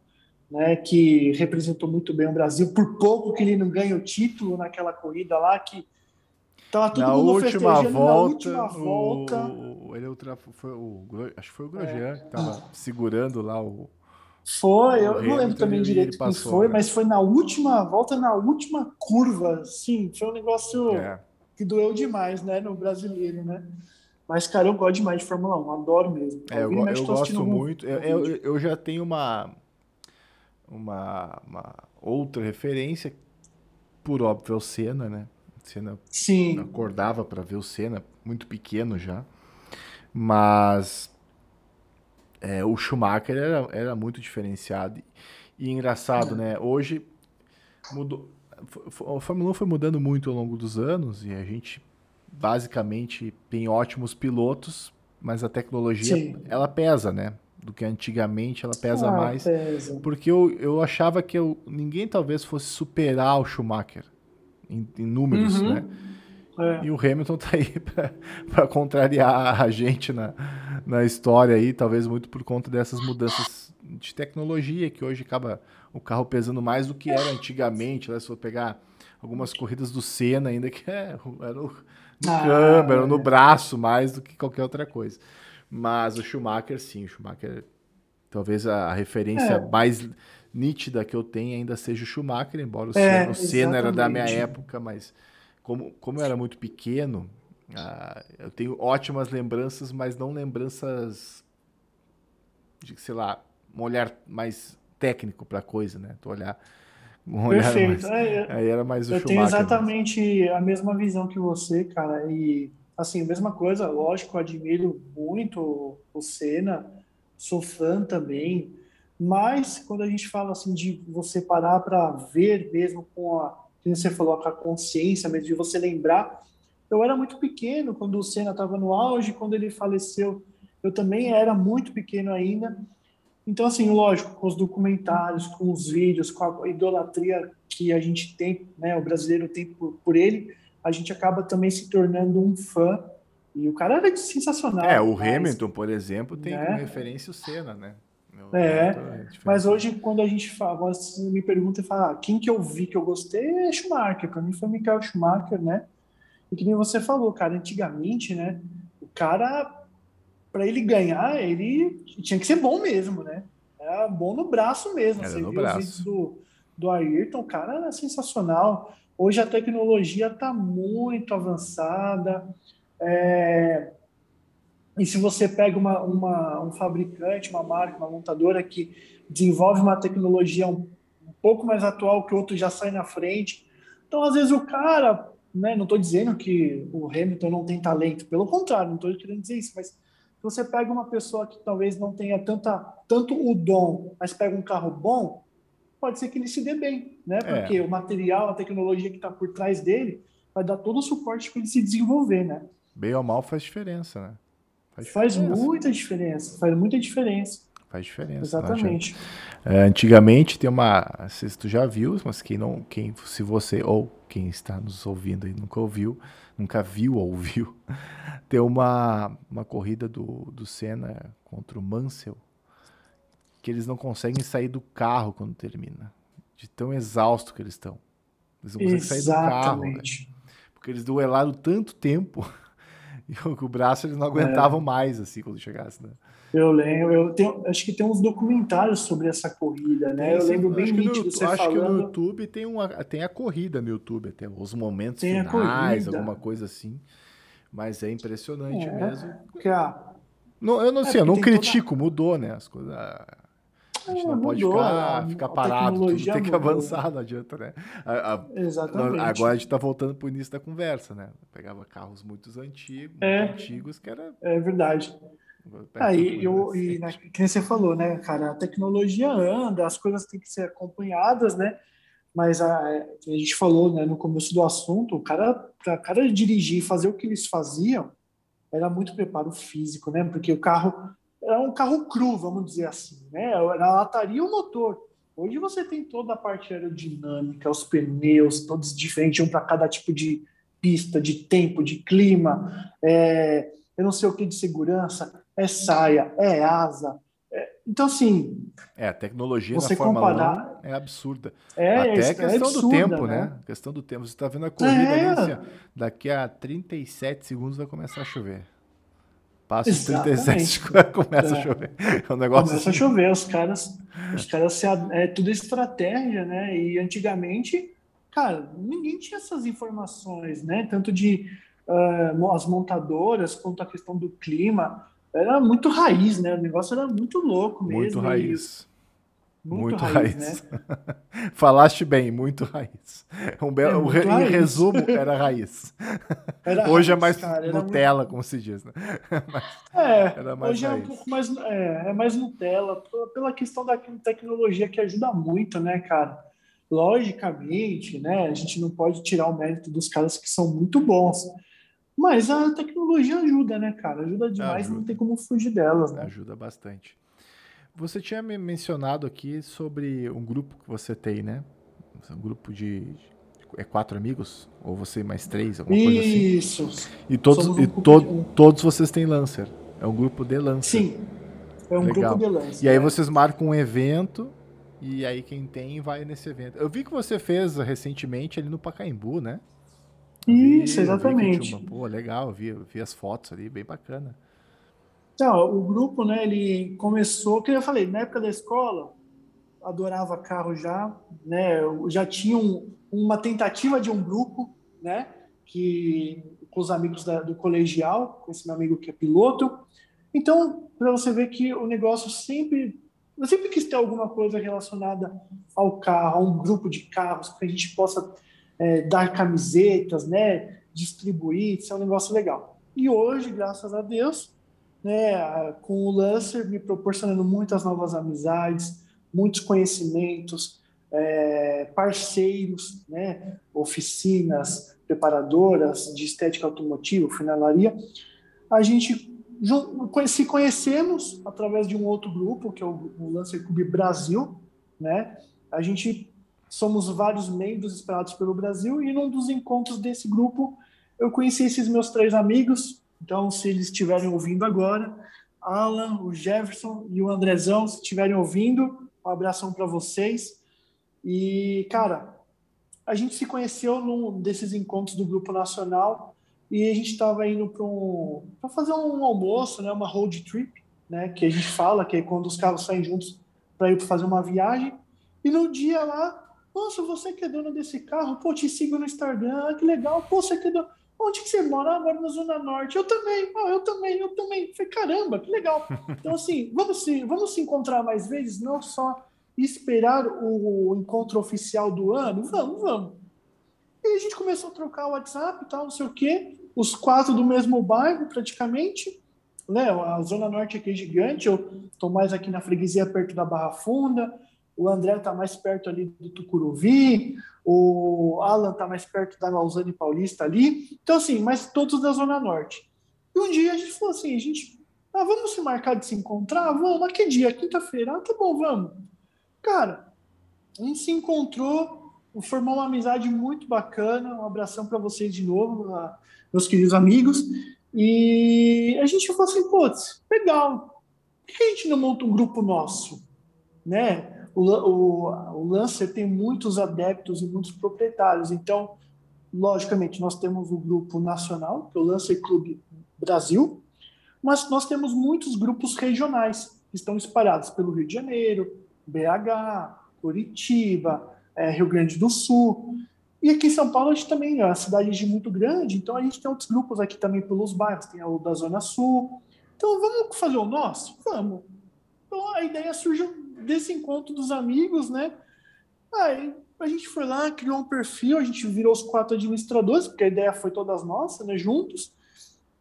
né, que representou muito bem o Brasil. Por pouco que ele não ganha o título naquela corrida lá, que Tava todo na mundo última volta, na última volta. O, ele ultra, foi o, acho que foi o Grosjean é. que tava segurando lá o. Foi, eu não lembro também direito quem foi, né? mas foi na última volta, na última curva, sim, foi um negócio é. que doeu demais, né, no brasileiro, né? Mas, cara, eu gosto demais de Fórmula 1, adoro mesmo. É, eu, eu, eu gosto muito. Eu, eu, eu, já tenho uma, uma, uma outra referência, por óbvio, é o Senna, né? Senna Sim. acordava para ver o Senna, muito pequeno já. Mas é, o Schumacher era, era muito diferenciado. E, e engraçado, é. né? Hoje mudou. A Fórmula 1 foi mudando muito ao longo dos anos e a gente basicamente tem ótimos pilotos, mas a tecnologia Sim. ela pesa, né? Do que antigamente ela pesa ah, mais. Pesa. Porque eu, eu achava que eu, ninguém talvez fosse superar o Schumacher em, em números, uhum. né? É. E o Hamilton tá aí para contrariar a gente na, na história aí, talvez muito por conta dessas mudanças de tecnologia, que hoje acaba o carro pesando mais do que era antigamente. Né? Se for pegar algumas corridas do Senna, ainda que é, era no, no ah, câmbio, é. no braço mais do que qualquer outra coisa. Mas o Schumacher, sim, o Schumacher, talvez a, referência é. mais nítida que eu tenho ainda seja o Schumacher, embora o, é, Senna, o Senna era da minha época, mas como, como eu era muito pequeno, ah, eu tenho ótimas lembranças, mas não lembranças de, sei lá, um olhar mais técnico para a coisa, né? Tu olhar um olhar Perfeito. Mais, é, aí era mais o eu Schumacher. Eu tenho exatamente a mesma visão que você, cara, e assim, mesma coisa, lógico, admiro muito o Senna, sou fã também, mas quando a gente fala assim de você parar para ver mesmo com a, como você falou, com a consciência mesmo de você lembrar, eu era muito pequeno quando o Senna estava no auge, quando ele faleceu, eu também era muito pequeno ainda. Então, assim, lógico, com os documentários, com os vídeos, com a idolatria que a gente tem, né, o brasileiro tem por, por ele, a gente acaba também se tornando um fã. E o cara era sensacional. É, o mas, Hamilton, por exemplo, tem né? como referência o Senna, né? É, é mas hoje quando a gente fala, você me pergunta e fala, ah, quem que eu vi que eu gostei é Schumacher, para mim foi Michael Schumacher, né? E que nem você falou, cara, antigamente, né? O cara, para ele ganhar, ele tinha que ser bom mesmo, né? Era bom no braço mesmo. Era você no viu braço. os vídeos do, do Ayrton, o cara era sensacional. Hoje a tecnologia está muito avançada. É... E se você pega uma, uma, um fabricante, uma marca, uma montadora que desenvolve uma tecnologia um, um pouco mais atual que o outro já sai na frente. Então, às vezes, o cara né, não estou dizendo que o Hamilton não tem talento, pelo contrário, não estou querendo dizer isso, mas se você pega uma pessoa que talvez não tenha tanta, tanto o dom, mas pega um carro bom, pode ser que ele se dê bem, né? É. Porque é. o material, a tecnologia que está por trás dele vai dar todo o suporte para ele se desenvolver, né? Bem ou mal faz diferença, né? Faz, faz muita diferença, faz muita diferença. Faz diferença. Exatamente. É, antigamente tem uma, se tu já viu, mas quem não, quem se você ou quem está nos ouvindo aí nunca ouviu, nunca viu ou ouviu, tem uma, uma corrida do, do Senna contra o Mansell, que eles não conseguem sair do carro quando termina, de tão exausto que eles estão. Eles não conseguem sair do carro, né? porque eles duelaram tanto tempo e o braço eles não aguentavam é. mais assim quando chegasse, né? Eu lembro, eu tenho, acho que tem uns documentários sobre essa corrida, né? Tem, eu lembro bem nítido no, você acho falando. que no YouTube tem, uma, tem a corrida no YouTube, até os momentos tem finais, alguma coisa assim. Mas é impressionante é, mesmo. Porque a... não, eu não é sei, eu não critico, toda... mudou, né? As coisas. A gente não, pode mudou, ficar, a, ficar parado, tudo tem que mudou. avançar, não adianta, né? A, Exatamente. Agora a gente está voltando para o início da conversa, né? pegava carros muito antigos, é, muito antigos que era. É verdade. Aí, eu, e né, que você falou, né, cara, a tecnologia anda, as coisas têm que ser acompanhadas, né? Mas a, a gente falou, né, no começo do assunto, o cara, para cara dirigir, fazer o que eles faziam, era muito preparo físico, né? Porque o carro era um carro cru, vamos dizer assim, né? Era a lataria e o motor. Hoje você tem toda a parte aerodinâmica, os pneus, todos diferentes, um para cada tipo de pista, de tempo, de clima, é, eu não sei o que de segurança é saia, é asa. É... Então, assim. É, a tecnologia você na Fórmula comparar... 1 é absurda. É, Até a é questão é absurda, do tempo, né? né? questão do tempo. Você está vendo a corrida é. ali, assim, daqui a 37 segundos vai começar a chover. Passa os 37 começa é. a chover. É um negócio começa assim. a chover, os caras, os caras se, é tudo estratégia, né? E antigamente, cara, ninguém tinha essas informações, né? Tanto de uh, as montadoras quanto a questão do clima era muito raiz, né? O negócio era muito louco mesmo. Muito raiz. Muito, muito raiz, raiz. Né? Falaste bem, muito raiz. Um belo, é, em resumo, era raiz. Era hoje é raiz, é mais cara, Nutella, muito... como se diz, né? Mas é, hoje raiz. é um pouco mais, é, é mais Nutella, pela questão da tecnologia que ajuda muito, né, cara? Logicamente, né, a gente não pode tirar o mérito dos caras que são muito bons. Mas a tecnologia ajuda, né, cara? Ajuda demais, ajuda. não tem como fugir delas, né? Ajuda bastante. Você tinha me mencionado aqui sobre um grupo que você tem, né? Um grupo de é quatro amigos ou você mais três, alguma Isso. coisa assim. Isso. E todos um e to, de... todos vocês têm Lancer. É um grupo de Lancer. Sim. É um Legal. grupo de Lancer. E aí é. vocês marcam um evento e aí quem tem vai nesse evento. Eu vi que você fez recentemente ali no Pacaembu, né? Isso, exatamente. Uma, pô, legal, vi, vi as fotos ali, bem bacana. Então, o grupo, né, ele começou, que eu falei, na época da escola, adorava carro já, né, eu já tinha um, uma tentativa de um grupo, né, que com os amigos da, do colegial, com esse meu amigo que é piloto. Então, para você ver que o negócio sempre, eu sempre quis ter alguma coisa relacionada ao carro, a um grupo de carros, para a gente possa é, dar camisetas, né, distribuir, isso é um negócio legal. E hoje, graças a Deus, né, com o Lancer me proporcionando muitas novas amizades, muitos conhecimentos, é, parceiros, né, oficinas, preparadoras de estética automotiva, finalaria, a gente se conhecemos através de um outro grupo, que é o, Lancer Clube Brasil, né? A gente somos vários membros esperados pelo Brasil e num dos encontros desse grupo eu conheci esses meus três amigos. Então, se eles estiverem ouvindo agora, Alan, o Jefferson e o Andrezão, se estiverem ouvindo, um abração para vocês. E, cara, a gente se conheceu num desses encontros do Grupo Nacional e a gente estava indo para um, fazer um almoço, né, uma road trip, né, que a gente fala, que é quando os carros saem juntos para ir fazer uma viagem. E no dia lá, nossa, você que é dona desse carro, pô, te sigo no Instagram, que legal, pô, você que é dona... Onde que você mora? Ah, agora na Zona Norte. Eu também, ah, eu também, eu também. Falei, caramba, que legal. Então, assim, vamos se, vamos se encontrar mais vezes, não só esperar o encontro oficial do ano? Vamos, vamos. E a gente começou a trocar o WhatsApp e tal, não sei o quê. Os quatro do mesmo bairro, praticamente. Né? A Zona Norte aqui é gigante, eu estou mais aqui na freguesia, perto da Barra Funda o André está mais perto ali do Tucuruvi, o Alan está mais perto da Lausanne Paulista ali. Então, assim, mas todos da Zona Norte. E um dia a gente falou assim, a gente, ah, vamos se marcar de se encontrar? Vamos, mas que dia? Quinta-feira? Ah, tá bom, vamos. Cara, a gente se encontrou, formou uma amizade muito bacana, um abração para vocês de novo, meus queridos amigos, e a gente falou assim, putz, legal, por que a gente não monta um grupo nosso? Né? O, o, o Lancer tem muitos adeptos e muitos proprietários. Então, logicamente, nós temos o grupo nacional, que é o Lancer Clube Brasil, mas nós temos muitos grupos regionais que estão espalhados pelo Rio de Janeiro, BH, Curitiba, é, Rio Grande do Sul. E aqui em São Paulo a gente também é uma cidade muito grande, então a gente tem outros grupos aqui também pelos bairros, tem o da Zona Sul. Então vamos fazer o nosso? Vamos. Então a ideia surgiu desse encontro dos amigos, né? Aí a gente foi lá, criou um perfil, a gente virou os quatro administradores, porque a ideia foi todas nossas, né? Juntos.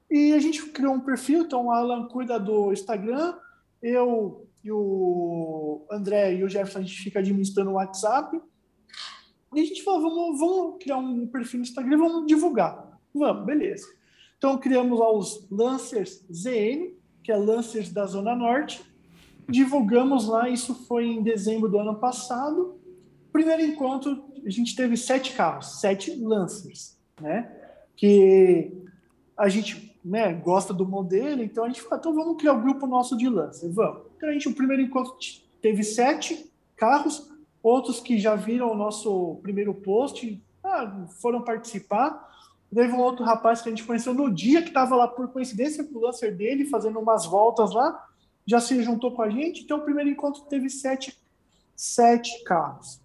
E a gente criou um perfil, então o Alan cuida do Instagram, eu e o André e o Jefferson a gente fica administrando o WhatsApp. E a gente falou, vamos, vamos criar um perfil no Instagram, vamos divulgar. Vamos, beleza. Então criamos lá os Lancers ZN, que é Lancers da Zona Norte, divulgamos lá, isso foi em dezembro do ano passado. Primeiro encontro, a gente teve sete carros, sete Lancers, né? Que a gente né, gosta do modelo, então a gente então vamos criar o um grupo nosso de Lancer, vamos. Então a gente, o primeiro encontro teve sete carros, outros que já viram o nosso primeiro post, ah, foram participar. Teve um outro rapaz que a gente conheceu no dia que estava lá por coincidência com o Lancer dele, fazendo umas voltas lá já se juntou com a gente. Então, o primeiro encontro teve sete, sete carros.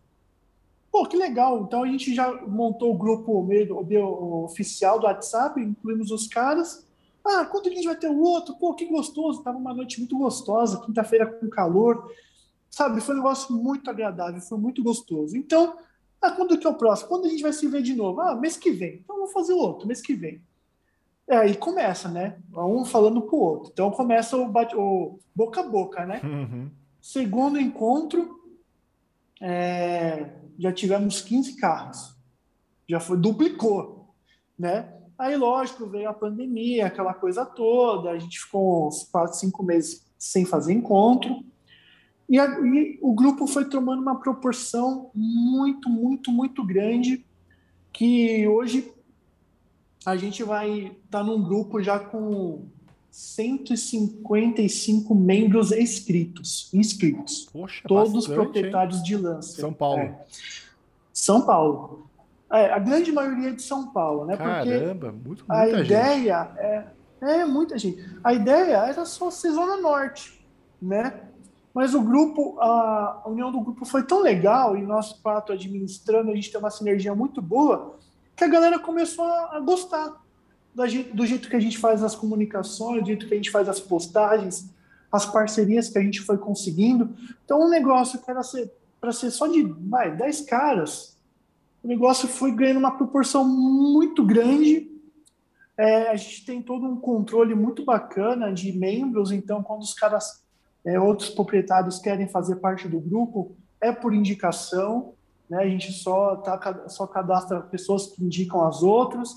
Pô, que legal. Então, a gente já montou o grupo meio, o oficial do WhatsApp, incluímos os caras. Ah, quando a gente vai ter o outro? Pô, que gostoso. Tava uma noite muito gostosa, quinta-feira com calor. Sabe, foi um negócio muito agradável, foi muito gostoso. Então, ah, quando que é o próximo? Quando a gente vai se ver de novo? Ah, mês que vem. Então, vamos fazer outro, mês que vem. É, aí começa, né? Um falando pro outro. Então começa o, bate, o boca a boca, né? Uhum. Segundo encontro, é, já tivemos 15 carros. Já foi, duplicou, né? Aí, lógico, veio a pandemia, aquela coisa toda, a gente ficou uns 4, 5 meses sem fazer encontro. E, a, e, o grupo foi tomando uma proporção muito, muito, muito grande, que hoje a gente vai estar tá num grupo já com 155 membros inscritos, inscritos. Poxa, todos bastante, proprietários hein? de lança. São Paulo. É. São Paulo. É, a grande maioria é de São Paulo, né? Caramba, Porque muito, muita a ideia gente. é, é muita gente. A ideia era só ser Zona Norte, né? Mas o grupo, a união do grupo foi tão legal e nós quatro administrando, a gente tem uma sinergia muito boa que a galera começou a, gostar do jeito que a gente faz as comunicações, do jeito que a gente faz as postagens, as parcerias que a gente foi conseguindo. Então, um negócio que era para ser só de vai, 10 caras, o negócio foi ganhando uma proporção muito grande. É, a gente tem todo um controle muito bacana de membros, então, quando os caras, é, outros proprietários querem fazer parte do grupo, é por indicação né? A gente só, tá, só cadastra pessoas que indicam as outras,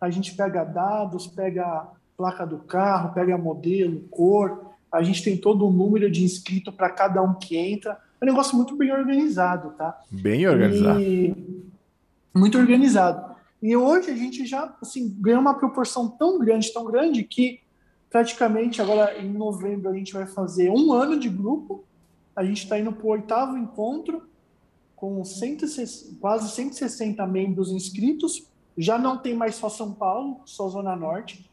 a gente pega dados, pega placa do carro, pega modelo, cor. A gente tem todo o número de inscrito para cada um que entra. É um negócio muito bem organizado, tá? Bem organizado. E... Muito organizado. E hoje a gente já assim, ganhou uma proporção tão grande, tão grande, que praticamente agora em novembro a gente vai fazer um ano de grupo. A gente está indo para o oitavo encontro, com 160, quase 160 membros inscritos. Já não tem mais só São Paulo, só Zona Norte.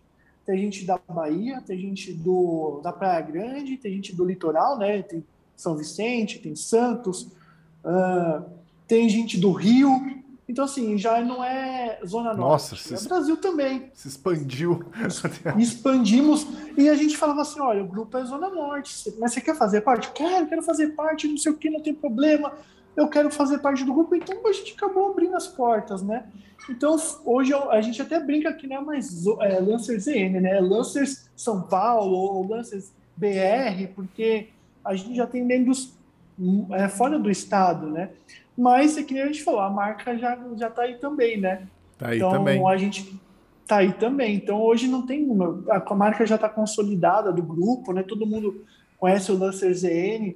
Tem gente da Bahia, tem gente do, da Praia Grande, tem gente do litoral, né? Tem São Vicente, tem Santos, uh, tem gente do Rio, então, assim, já não é Zona Nossa, Norte, é Brasil também. Se expandiu. Expandimos e a gente falava assim: olha, o grupo é Zona Norte, mas você quer fazer parte? Quero, quero fazer parte, não sei o que, não tem problema. Eu quero fazer parte do grupo, então a gente acabou abrindo as portas, né? Então, hoje a gente até brinca que não é mais é, Lancers ZN, né? Lancers São Paulo ou Lancers BR, porque a gente já tem membros é, fora do estado, né? Mas, é que nem a gente falou, a marca já, já tá aí também, né? Tá aí então, também. a gente tá aí também. Então, hoje não tem uma. A marca já está consolidada do grupo, né? Todo mundo conhece o Lancer ZN.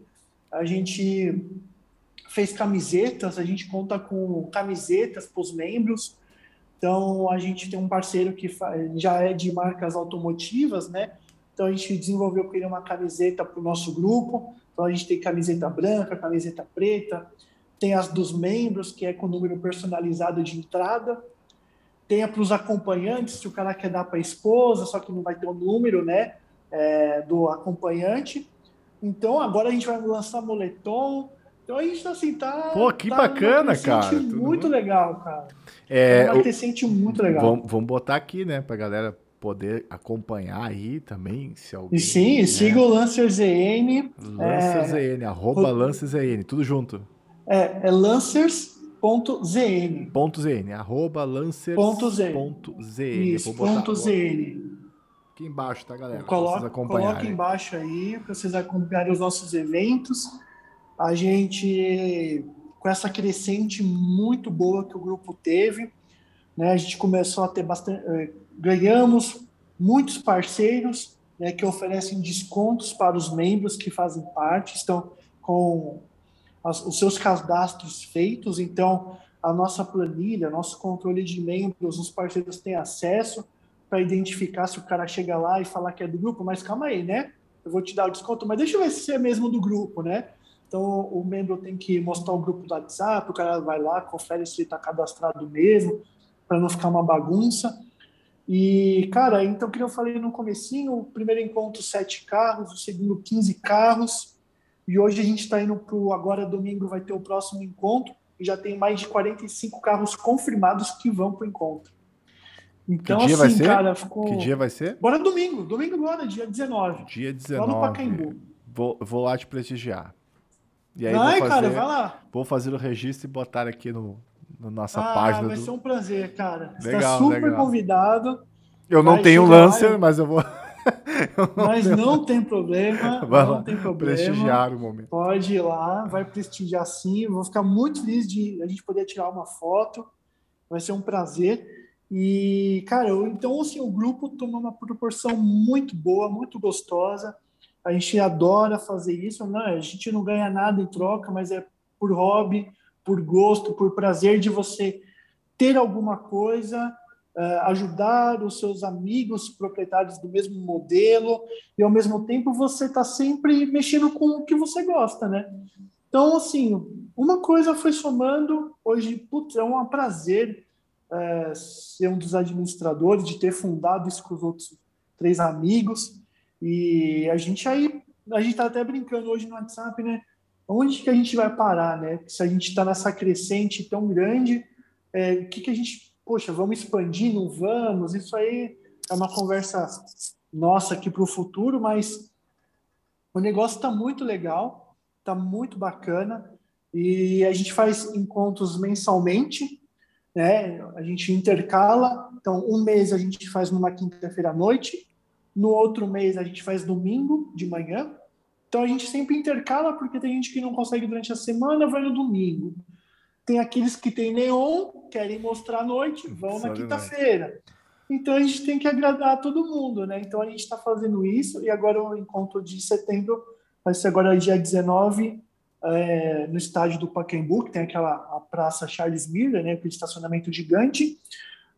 A gente fez camisetas, a gente conta com camisetas para os membros. Então, a gente tem um parceiro que já é de marcas automotivas, né? Então, a gente desenvolveu com ele uma camiseta para o nosso grupo. Então, a gente tem camiseta branca, camiseta preta, tem as dos membros, que é com número personalizado de entrada, tem a para os acompanhantes, se o cara quer dar para a esposa, só que não vai ter o número, né, é, do acompanhante. Então, agora a gente vai lançar moletom. Então, a gente, assim, tá... Pô, que tá bacana, cara. muito legal, cara. É, uma crescente muito legal. Vamos, vamos botar aqui, né, pra galera poder acompanhar aí também, se alguém... E sim, né? siga o LancerZN. LancerZN, é... arroba LancerZN, tudo junto. É, é lancers.zn. Ponto .zn, arroba lancers.zn. Isso, ponto .zn. Aqui embaixo, tá, galera? Coloca, coloca embaixo aí, para vocês acompanharem os nossos eventos. A gente, com essa crescente muito boa que o grupo teve, né, a gente começou a ter bastante... Eh, ganhamos muitos parceiros né, que oferecem descontos para os membros que fazem parte, estão com as, os seus cadastros feitos, então a nossa planilha, nosso controle de membros, os parceiros têm acesso para identificar se o cara chega lá e falar que é do grupo, mas calma aí, né? Eu vou te dar o desconto, mas deixa eu ver se é mesmo do grupo, né? Então o membro tem que mostrar o grupo do WhatsApp, o cara vai lá, confere se ele está cadastrado mesmo, para não ficar uma bagunça. E, cara, então que eu falei no comecinho, o primeiro encontro sete carros, o segundo 15 carros, e hoje a gente está indo para o. Agora, domingo, vai ter o próximo encontro. E já tem mais de 45 carros confirmados que vão para o encontro. Então, que dia assim, vai ser? cara, ficou. Que dia vai ser? Bora domingo. Domingo agora, dia 19. Dia 19. Lá no Pacaembu. Vou, vou lá te prestigiar. E aí, vai, vou fazer, cara, vai lá. Vou fazer o registro e botar aqui no, no nossa ah, página. Vai do... ser um prazer, cara. Você está super legal. convidado. Eu não tenho Lancer, mas eu vou. Mas não tem problema. Vai não lá, tem problema. Prestigiar o momento. Pode ir lá, vai prestigiar sim. Vou ficar muito feliz de a gente poder tirar uma foto. Vai ser um prazer. E, cara, eu, então, assim, o grupo tomou uma proporção muito boa, muito gostosa. A gente adora fazer isso. Não, a gente não ganha nada em troca, mas é por hobby, por gosto, por prazer de você ter alguma coisa uh, ajudar os seus amigos proprietários do mesmo modelo e ao mesmo tempo você está sempre mexendo com o que você gosta, né? Então, assim, uma coisa foi somando. Hoje, putz, é um prazer uh, ser um dos administradores, de ter fundado isso com os outros três amigos. E a gente aí, a gente está até brincando hoje no WhatsApp, né? Onde que a gente vai parar, né? Se a gente está nessa crescente tão grande, é, o que, que a gente poxa, vamos expandir, não vamos? Isso aí é uma conversa nossa aqui para o futuro, mas o negócio está muito legal, está muito bacana e a gente faz encontros mensalmente, né? A gente intercala, então um mês a gente faz numa quinta-feira à noite, no outro mês a gente faz domingo de manhã. Então a gente sempre intercala porque tem gente que não consegue durante a semana, vai no domingo. Tem aqueles que têm neon, querem mostrar à noite, vão Só na quinta-feira. Então a gente tem que agradar todo mundo, né? Então a gente está fazendo isso e agora o encontro de setembro vai ser agora dia 19 é, no estádio do Pacaembu, que tem aquela a praça Charles Miller, né? Aquele estacionamento gigante.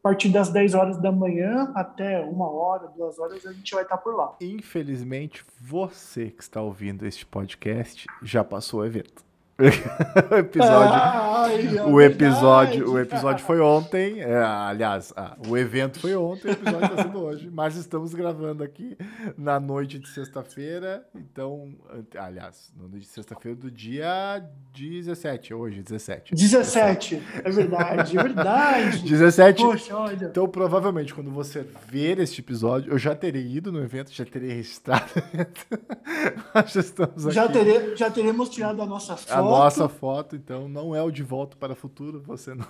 A partir das 10 horas da manhã até uma hora, duas horas, a gente vai estar por lá. Infelizmente, você que está ouvindo este podcast já passou o evento. O episódio, Ai, o episódio, o episódio foi ontem. É, aliás, ah, o evento foi ontem, o episódio está sendo hoje. Mas estamos gravando aqui na noite de sexta-feira. Então, aliás, na noite de sexta-feira do dia 17, hoje, 17. 17, 17. é verdade, é verdade. 17. Poxa, olha. Então, provavelmente, quando você ver este episódio, eu já terei ido no evento, já terei registrado o evento. já estamos aqui. Já, terei, já teremos tirado a nossa foto nossa foto, então não é o de volta para o futuro, você não.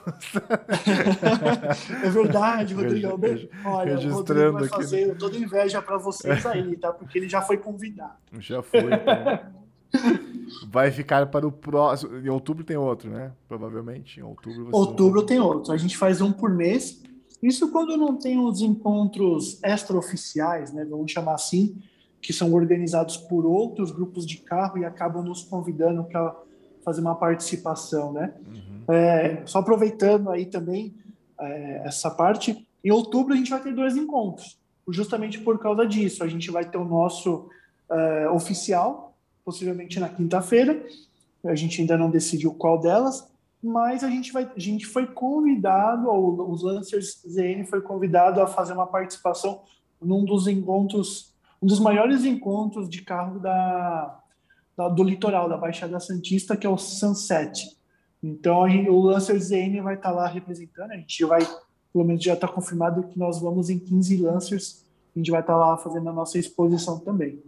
é verdade, Rodrigo. Olha, o Rodrigo vai fazer aqui, né? toda inveja para vocês aí, tá? Porque ele já foi convidado. Já foi. Então. Vai ficar para o próximo. Em outubro tem outro, né? Provavelmente. Em outubro. Outubro tem outro. A gente faz um por mês. Isso quando não tem os encontros extraoficiais, né? Vamos chamar assim, que são organizados por outros grupos de carro e acabam nos convidando para fazer uma participação, né? Uhum. É, só aproveitando aí também é, essa parte, em outubro a gente vai ter dois encontros, justamente por causa disso. A gente vai ter o nosso é, oficial, possivelmente na quinta-feira. A gente ainda não decidiu qual delas, mas a gente vai, a gente foi convidado, ou os Lancers ZN foi convidado a fazer uma participação num dos encontros, um dos maiores encontros de carro da do litoral, da Baixada Santista, que é o Sunset. Então, gente, o Lancer ZN vai estar tá lá representando, a gente vai, pelo menos já está confirmado que nós vamos em 15 Lancers, a gente vai estar tá lá fazendo a nossa exposição também.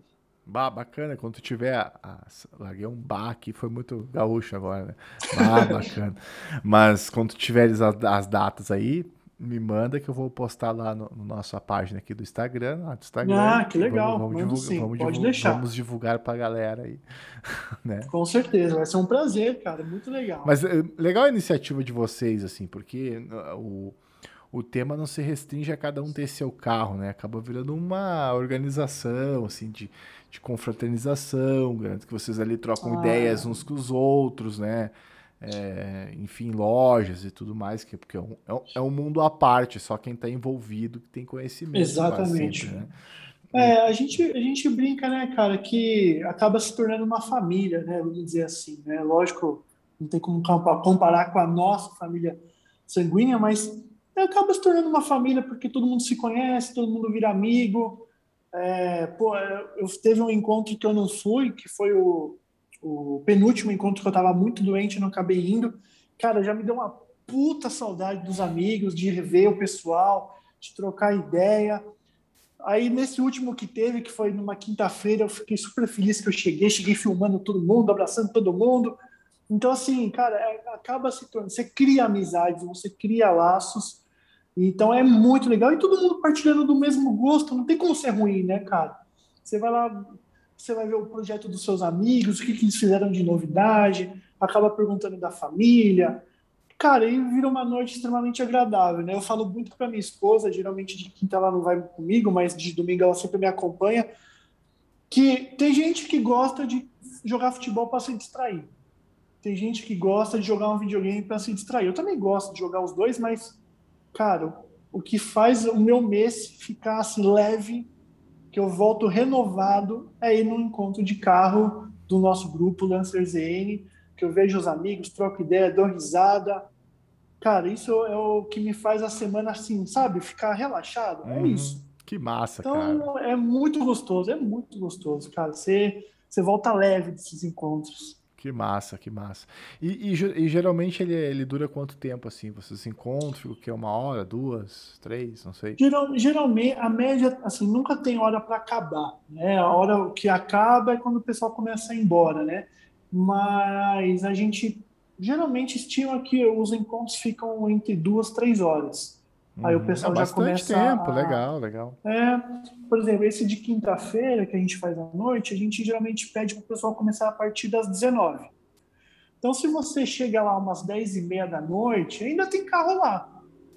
Bah, bacana, quando tiver. A, larguei um bar aqui, foi muito gaúcho agora, né? Bah, bacana. Mas quando tu tiveres as, as datas aí, me manda que eu vou postar lá no, no nossa página aqui do Instagram, lá do Instagram. Ah, que legal. Vamos, vamos divulgar, vamos pode divulgar, deixar. Vamos divulgar pra galera aí. né? Com certeza, vai ser um prazer, cara, muito legal. Mas eh, legal a iniciativa de vocês, assim, porque uh, o, o tema não se restringe a cada um ter seu carro, né? Acaba virando uma organização, assim, de, de confraternização, que vocês ali trocam ah. ideias uns com os outros, né? É, enfim, lojas e tudo mais, que, porque é um, é um é mundo à parte, só quem está envolvido que tem conhecimento. Exatamente. Sempre, né? É, a gente, a gente brinca, né, cara, que acaba se tornando uma família, né, vamos dizer assim, né, lógico, não tem como comparar com a nossa família sanguínea, mas acaba se tornando uma família porque todo mundo se conhece, todo mundo vira amigo, é, pô, eu teve um encontro que eu não fui, que foi o, o penúltimo encontro que eu estava muito doente, não acabei indo. Cara, já me deu uma puta saudade dos amigos, de rever o pessoal, de trocar ideia. Aí, nesse último que teve, que foi numa quinta-feira, eu fiquei super feliz que eu cheguei, cheguei filmando todo mundo, abraçando todo mundo. Então, assim, cara, é, acaba se tornando. Você cria amizades, você cria laços. Então, é muito legal. E todo mundo partilhando do mesmo gosto, não tem como ser ruim, né, cara? Você vai lá, você vai ver o projeto dos seus amigos, o que, que eles fizeram de novidade, acaba perguntando da família. Cara, aí vira uma noite extremamente agradável, né? Eu falo muito para minha esposa, geralmente de quinta ela não vai comigo, mas de domingo ela sempre me acompanha, que tem gente que gosta de jogar futebol para se distrair. Tem gente que gosta de jogar um videogame para se distrair. Eu também gosto de jogar os dois, mas, cara, o que faz o meu mês ficar assim leve que eu volto renovado é ir no encontro de carro do nosso grupo Lancer ZN, que eu vejo os amigos, troco ideia, dou risada. Cara, isso é o que me faz a semana assim, sabe? Ficar relaxado. É uhum. isso. Que massa, então, cara. Então, é muito gostoso, é muito gostoso, cara. Você, você volta leve desses encontros. Que massa, que massa. E, e, e, geralmente ele, ele dura quanto tempo assim? Vocês se encontram? Que? Uma hora, duas, três? Não sei. Geral, geralmente, a média, assim, nunca tem hora para acabar. Né? A hora que acaba é quando o pessoal começa a ir embora, né? Mas a gente geralmente estima que os encontros ficam entre duas, três horas. Aí o uhum. pessoal é já começa tempo, a... legal, legal. É, por exemplo, esse de quinta-feira que a gente faz à noite, a gente geralmente pede para o pessoal começar a partir das 19. Então, se você chega lá umas 10 e meia da noite, ainda tem carro lá.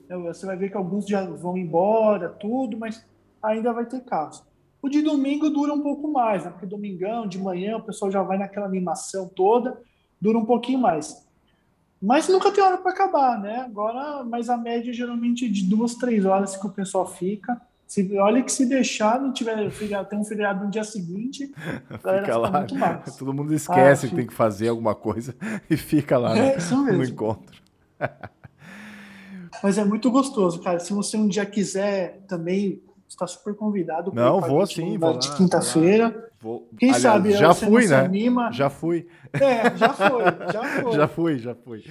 Você vai ver que alguns já vão embora, tudo, mas ainda vai ter carros. O de domingo dura um pouco mais, né? porque domingão, de manhã, o pessoal já vai naquela animação toda, dura um pouquinho mais. Mas nunca tem hora para acabar, né? Agora, mas a média geralmente é de duas, três horas que o pessoal fica. Se, olha que se deixar, não tiver tem um feriado no dia seguinte, fica lá. Todo mundo esquece ah, que tem que fazer alguma coisa e fica lá é, no, no encontro. Mas é muito gostoso, cara. Se você um dia quiser também está super convidado. Não, vou sim, vou de quinta-feira. Quem Aliás, sabe já fui, né? Anima. Já fui. É, já foi, já foi. já fui, já fui.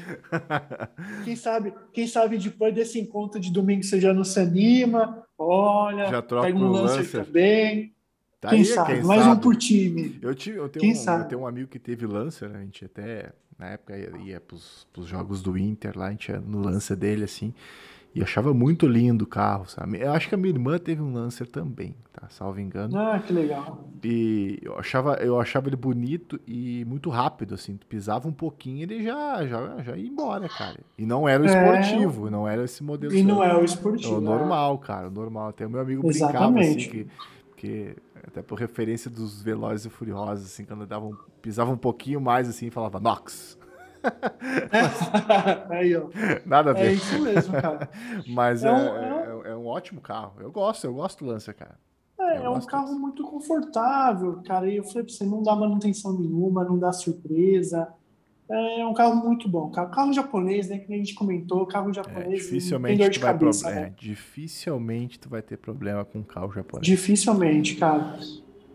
Quem sabe, quem sabe depois desse encontro de domingo você já não se anima. Olha, já troca pega um Lancer também. Tá quem aí, sabe? Quem Mais sabe. um por time. Eu, te, eu, tenho um, eu tenho um amigo que teve Lancer, né? a gente até na época ia, ia pros, pros jogos do Inter lá, a gente ia no Lancer dele assim. E achava muito lindo o carro, sabe? Eu acho que a minha irmã teve um Lancer também, tá? Salvo engano. Ah, que legal. E eu achava, eu achava ele bonito e muito rápido, assim. Tu pisava um pouquinho ele já, já, já ia embora, cara. E não era o é... esportivo, não era esse modelo. E não é o esportivo. É o normal, cara, o normal. Até o meu amigo Exatamente. brincava, assim, que, que até por referência dos Velozes e Furiosos, assim, quando davam, pisava um pouquinho mais, assim, falava Nox. Aí, ó. Nada a ver. É isso mesmo, cara. Mas é, é, um, é, é, um ótimo carro. Eu gosto, eu gosto do Lancer, cara. É, é um carro disso. muito confortável, cara. E eu falei pra você, não dá manutenção nenhuma, não dá surpresa. É um carro muito bom. Carro, carro japonês, né? Que a gente comentou, carro japonês. É, dificilmente, tu vai cabeça, né? é, dificilmente tu vai ter problema com carro japonês. Dificilmente, cara.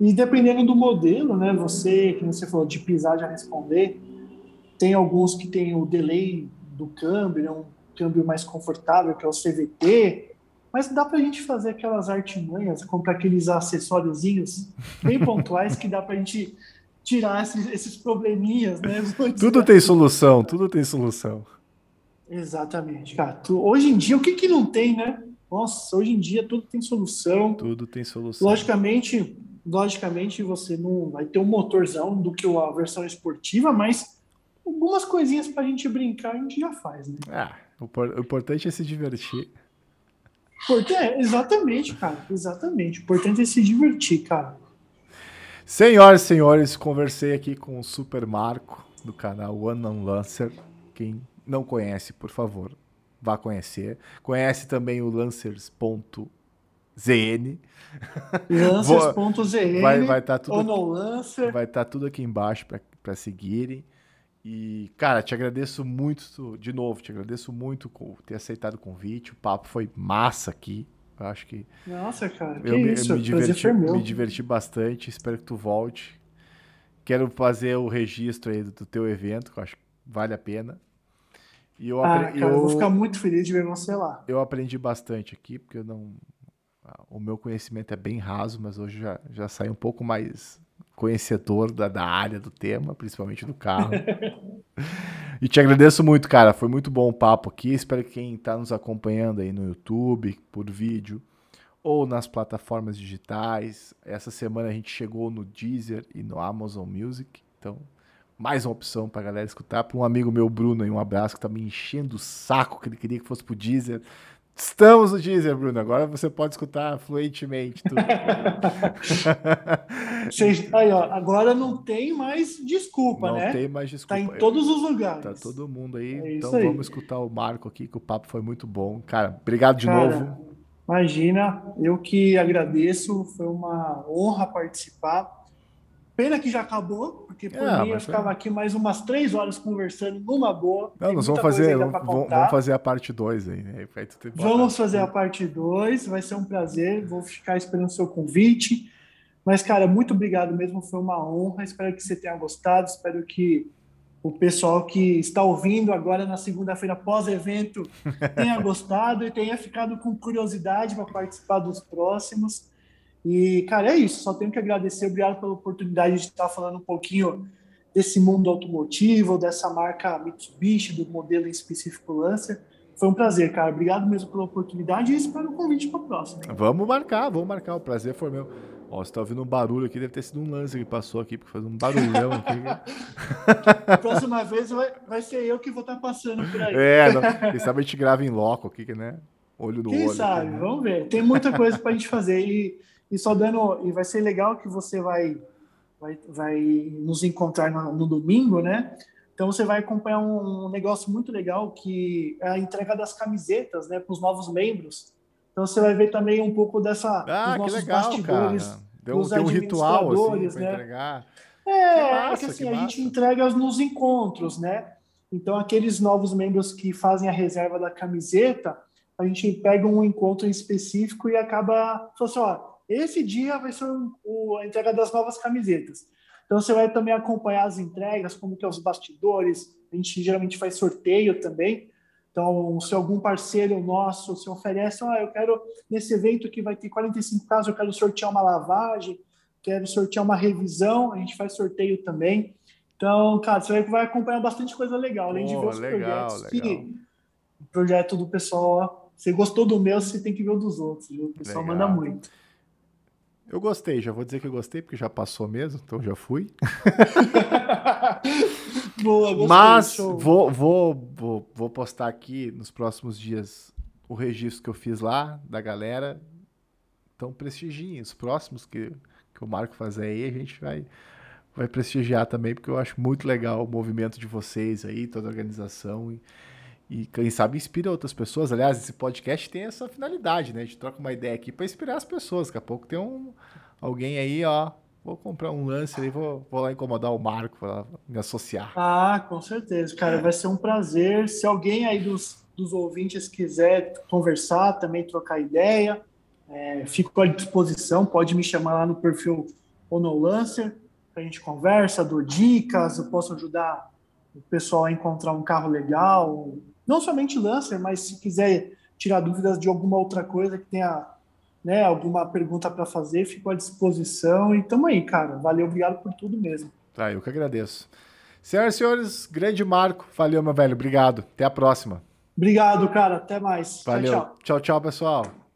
E dependendo do modelo, né? Você, que você falou, de pisar já responder tem alguns que tem o delay do câmbio, né, um câmbio mais confortável, que é o CVT, mas dá para a gente fazer aquelas artimanhas, comprar aqueles acessóriozinhos bem pontuais que dá para a gente tirar esses, esses probleminhas, né? Tudo tem solução, tudo tem solução. Exatamente, cara. Tu, hoje em dia, o que que não tem, né? Nossa, hoje em dia tudo tem solução. Tudo tem solução. Logicamente, logicamente você não vai ter um motorzão do que a versão esportiva, mas algumas coisinhas pra gente brincar a gente já faz, né? Ah, o, o importante é se divertir. Porque, é, exatamente, cara. Exatamente. O importante é se divertir, cara. Senhoras e senhores, conversei aqui com o Super Marco do canal One on Lancer. Quem não conhece, por favor, vá conhecer. Conhece também o Lancers.zn. Lancers.zn. Vai estar tá tudo, vai tá tudo aqui embaixo para seguirem. E, cara, te agradeço muito, de novo, te agradeço muito por ter aceitado o convite. O papo foi massa aqui. Eu acho que. Nossa, cara, eu me, isso? me, diverti, me diverti bastante. Espero que tu volte. Quero fazer o registro aí do, do teu evento, que eu acho que vale a pena. E eu, ah, cara, eu, eu vou ficar muito feliz de ver você lá. Eu aprendi bastante aqui, porque eu não. O meu conhecimento é bem raso, mas hoje já, já sai um pouco mais conhecedor da, da área do tema, principalmente do carro. e te agradeço muito, cara. Foi muito bom o papo aqui. Espero que quem está nos acompanhando aí no YouTube, por vídeo, ou nas plataformas digitais. Essa semana a gente chegou no Deezer e no Amazon Music. Então, mais uma opção para galera escutar. Para um amigo meu, Bruno, aí, um abraço, que tá me enchendo o saco, que ele queria que fosse pro Deezer. Estamos no Deezer, Bruno. Agora você pode escutar fluentemente tudo. aí, ó, agora não tem mais desculpa, não né? Não tem mais desculpa. Tá em todos os lugares. Tá todo mundo aí. É então aí. vamos escutar o Marco aqui, que o papo foi muito bom. Cara, obrigado de Cara, novo. Imagina, eu que agradeço. Foi uma honra participar. Pena que já acabou, porque por é, mim eu ficava é. aqui mais umas três horas conversando numa boa. Não, nós vamos fazer, vamos, vamos, fazer a parte 2 aí, né? aí vamos fazer a parte 2, vai ser um prazer, vou ficar esperando o seu convite. Mas, cara, muito obrigado mesmo, foi uma honra. Espero que você tenha gostado, espero que o pessoal que está ouvindo agora na segunda-feira pós-evento tenha gostado e tenha ficado com curiosidade para participar dos próximos. E, cara, é isso. Só tenho que agradecer. Obrigado pela oportunidade de estar falando um pouquinho desse mundo automotivo, dessa marca Mitsubishi, do modelo em específico Lancer. Foi um prazer, cara. Obrigado mesmo pela oportunidade e espero o um convite para a próxima. Vamos marcar, vamos marcar. O prazer foi meu. Ó, você tá ouvindo um barulho aqui, deve ter sido um lance que passou aqui, porque faz um barulhão aqui. Próxima vez vai, vai ser eu que vou estar tá passando por aí. É, não, quem sabe a gente grava em loco aqui, né? Olho no Quem olho. sabe? aqui, né? Vamos ver. Tem muita coisa para a gente fazer e, e só dando. E vai ser legal que você vai, vai, vai nos encontrar no, no domingo, né? Então você vai acompanhar um, um negócio muito legal que é a entrega das camisetas, né, para os novos membros. Então você vai ver também um pouco dessa Ah, nossos legal, bastidores. cara. Deu, tem um ritual assim né? entregar. É, Que é massa, que assim, que a gente massa. entrega nos encontros, né? Então, aqueles novos membros que fazem a reserva da camiseta, a gente pega um encontro em específico e acaba assim, ó, esse dia vai ser o- a entrega das novas camisetas. Então, você vai também acompanhar as entregas, como que é os bastidores, a gente geralmente faz sorteio também. Então, se algum parceiro nosso se oferece, ah, eu quero, nesse evento que vai ter 45 casos, eu quero sortear uma lavagem, quero sortear uma revisão, a gente faz sorteio também. Então, cara, você vai- acompanhar bastante coisa legal, além de ver os legal, projetos legal. que o projeto do pessoal, ó, você gostou do meu, você tem que ver o dos outros, viu? O pessoal Legal. manda muito. Eu gostei, já vou dizer que eu gostei, porque já passou mesmo, então já fui. Boa, gostei, Mas vou, vou, vou, vou postar aqui nos próximos dias o registro que eu fiz lá da galera. Então prestigiem os próximos que, que o Marco fazer aí, a gente vai, vai prestigiar também, porque eu acho muito legal o movimento de vocês aí, toda a organização. E, e quem sabe inspira outras pessoas. Aliás, esse podcast tem essa finalidade, né? A gente troca uma ideia aqui para inspirar as pessoas. Daqui a pouco tem um, alguém aí, ó. Vou comprar um lance aí, vou, vou lá incomodar o Marco para me associar. Ah, com certeza, cara, vai ser um prazer. Se alguém aí dos, dos ouvintes quiser conversar, também trocar ideia, é, fico à disposição. Pode me chamar lá no perfil Onolancer, a gente conversa, dou dicas, eu posso ajudar o pessoal a encontrar um carro legal. Não somente Lancer, mas se quiser tirar dúvidas de alguma outra coisa que tenha né, alguma pergunta para fazer, fico à disposição. E tamo aí, cara. Valeu, obrigado por tudo mesmo. Tá, eu que agradeço. Senhoras e senhores, grande Marco. Valeu, meu velho. Obrigado. Até a próxima. Obrigado, cara. Até mais. Valeu. Tchau, tchau. tchau, tchau pessoal.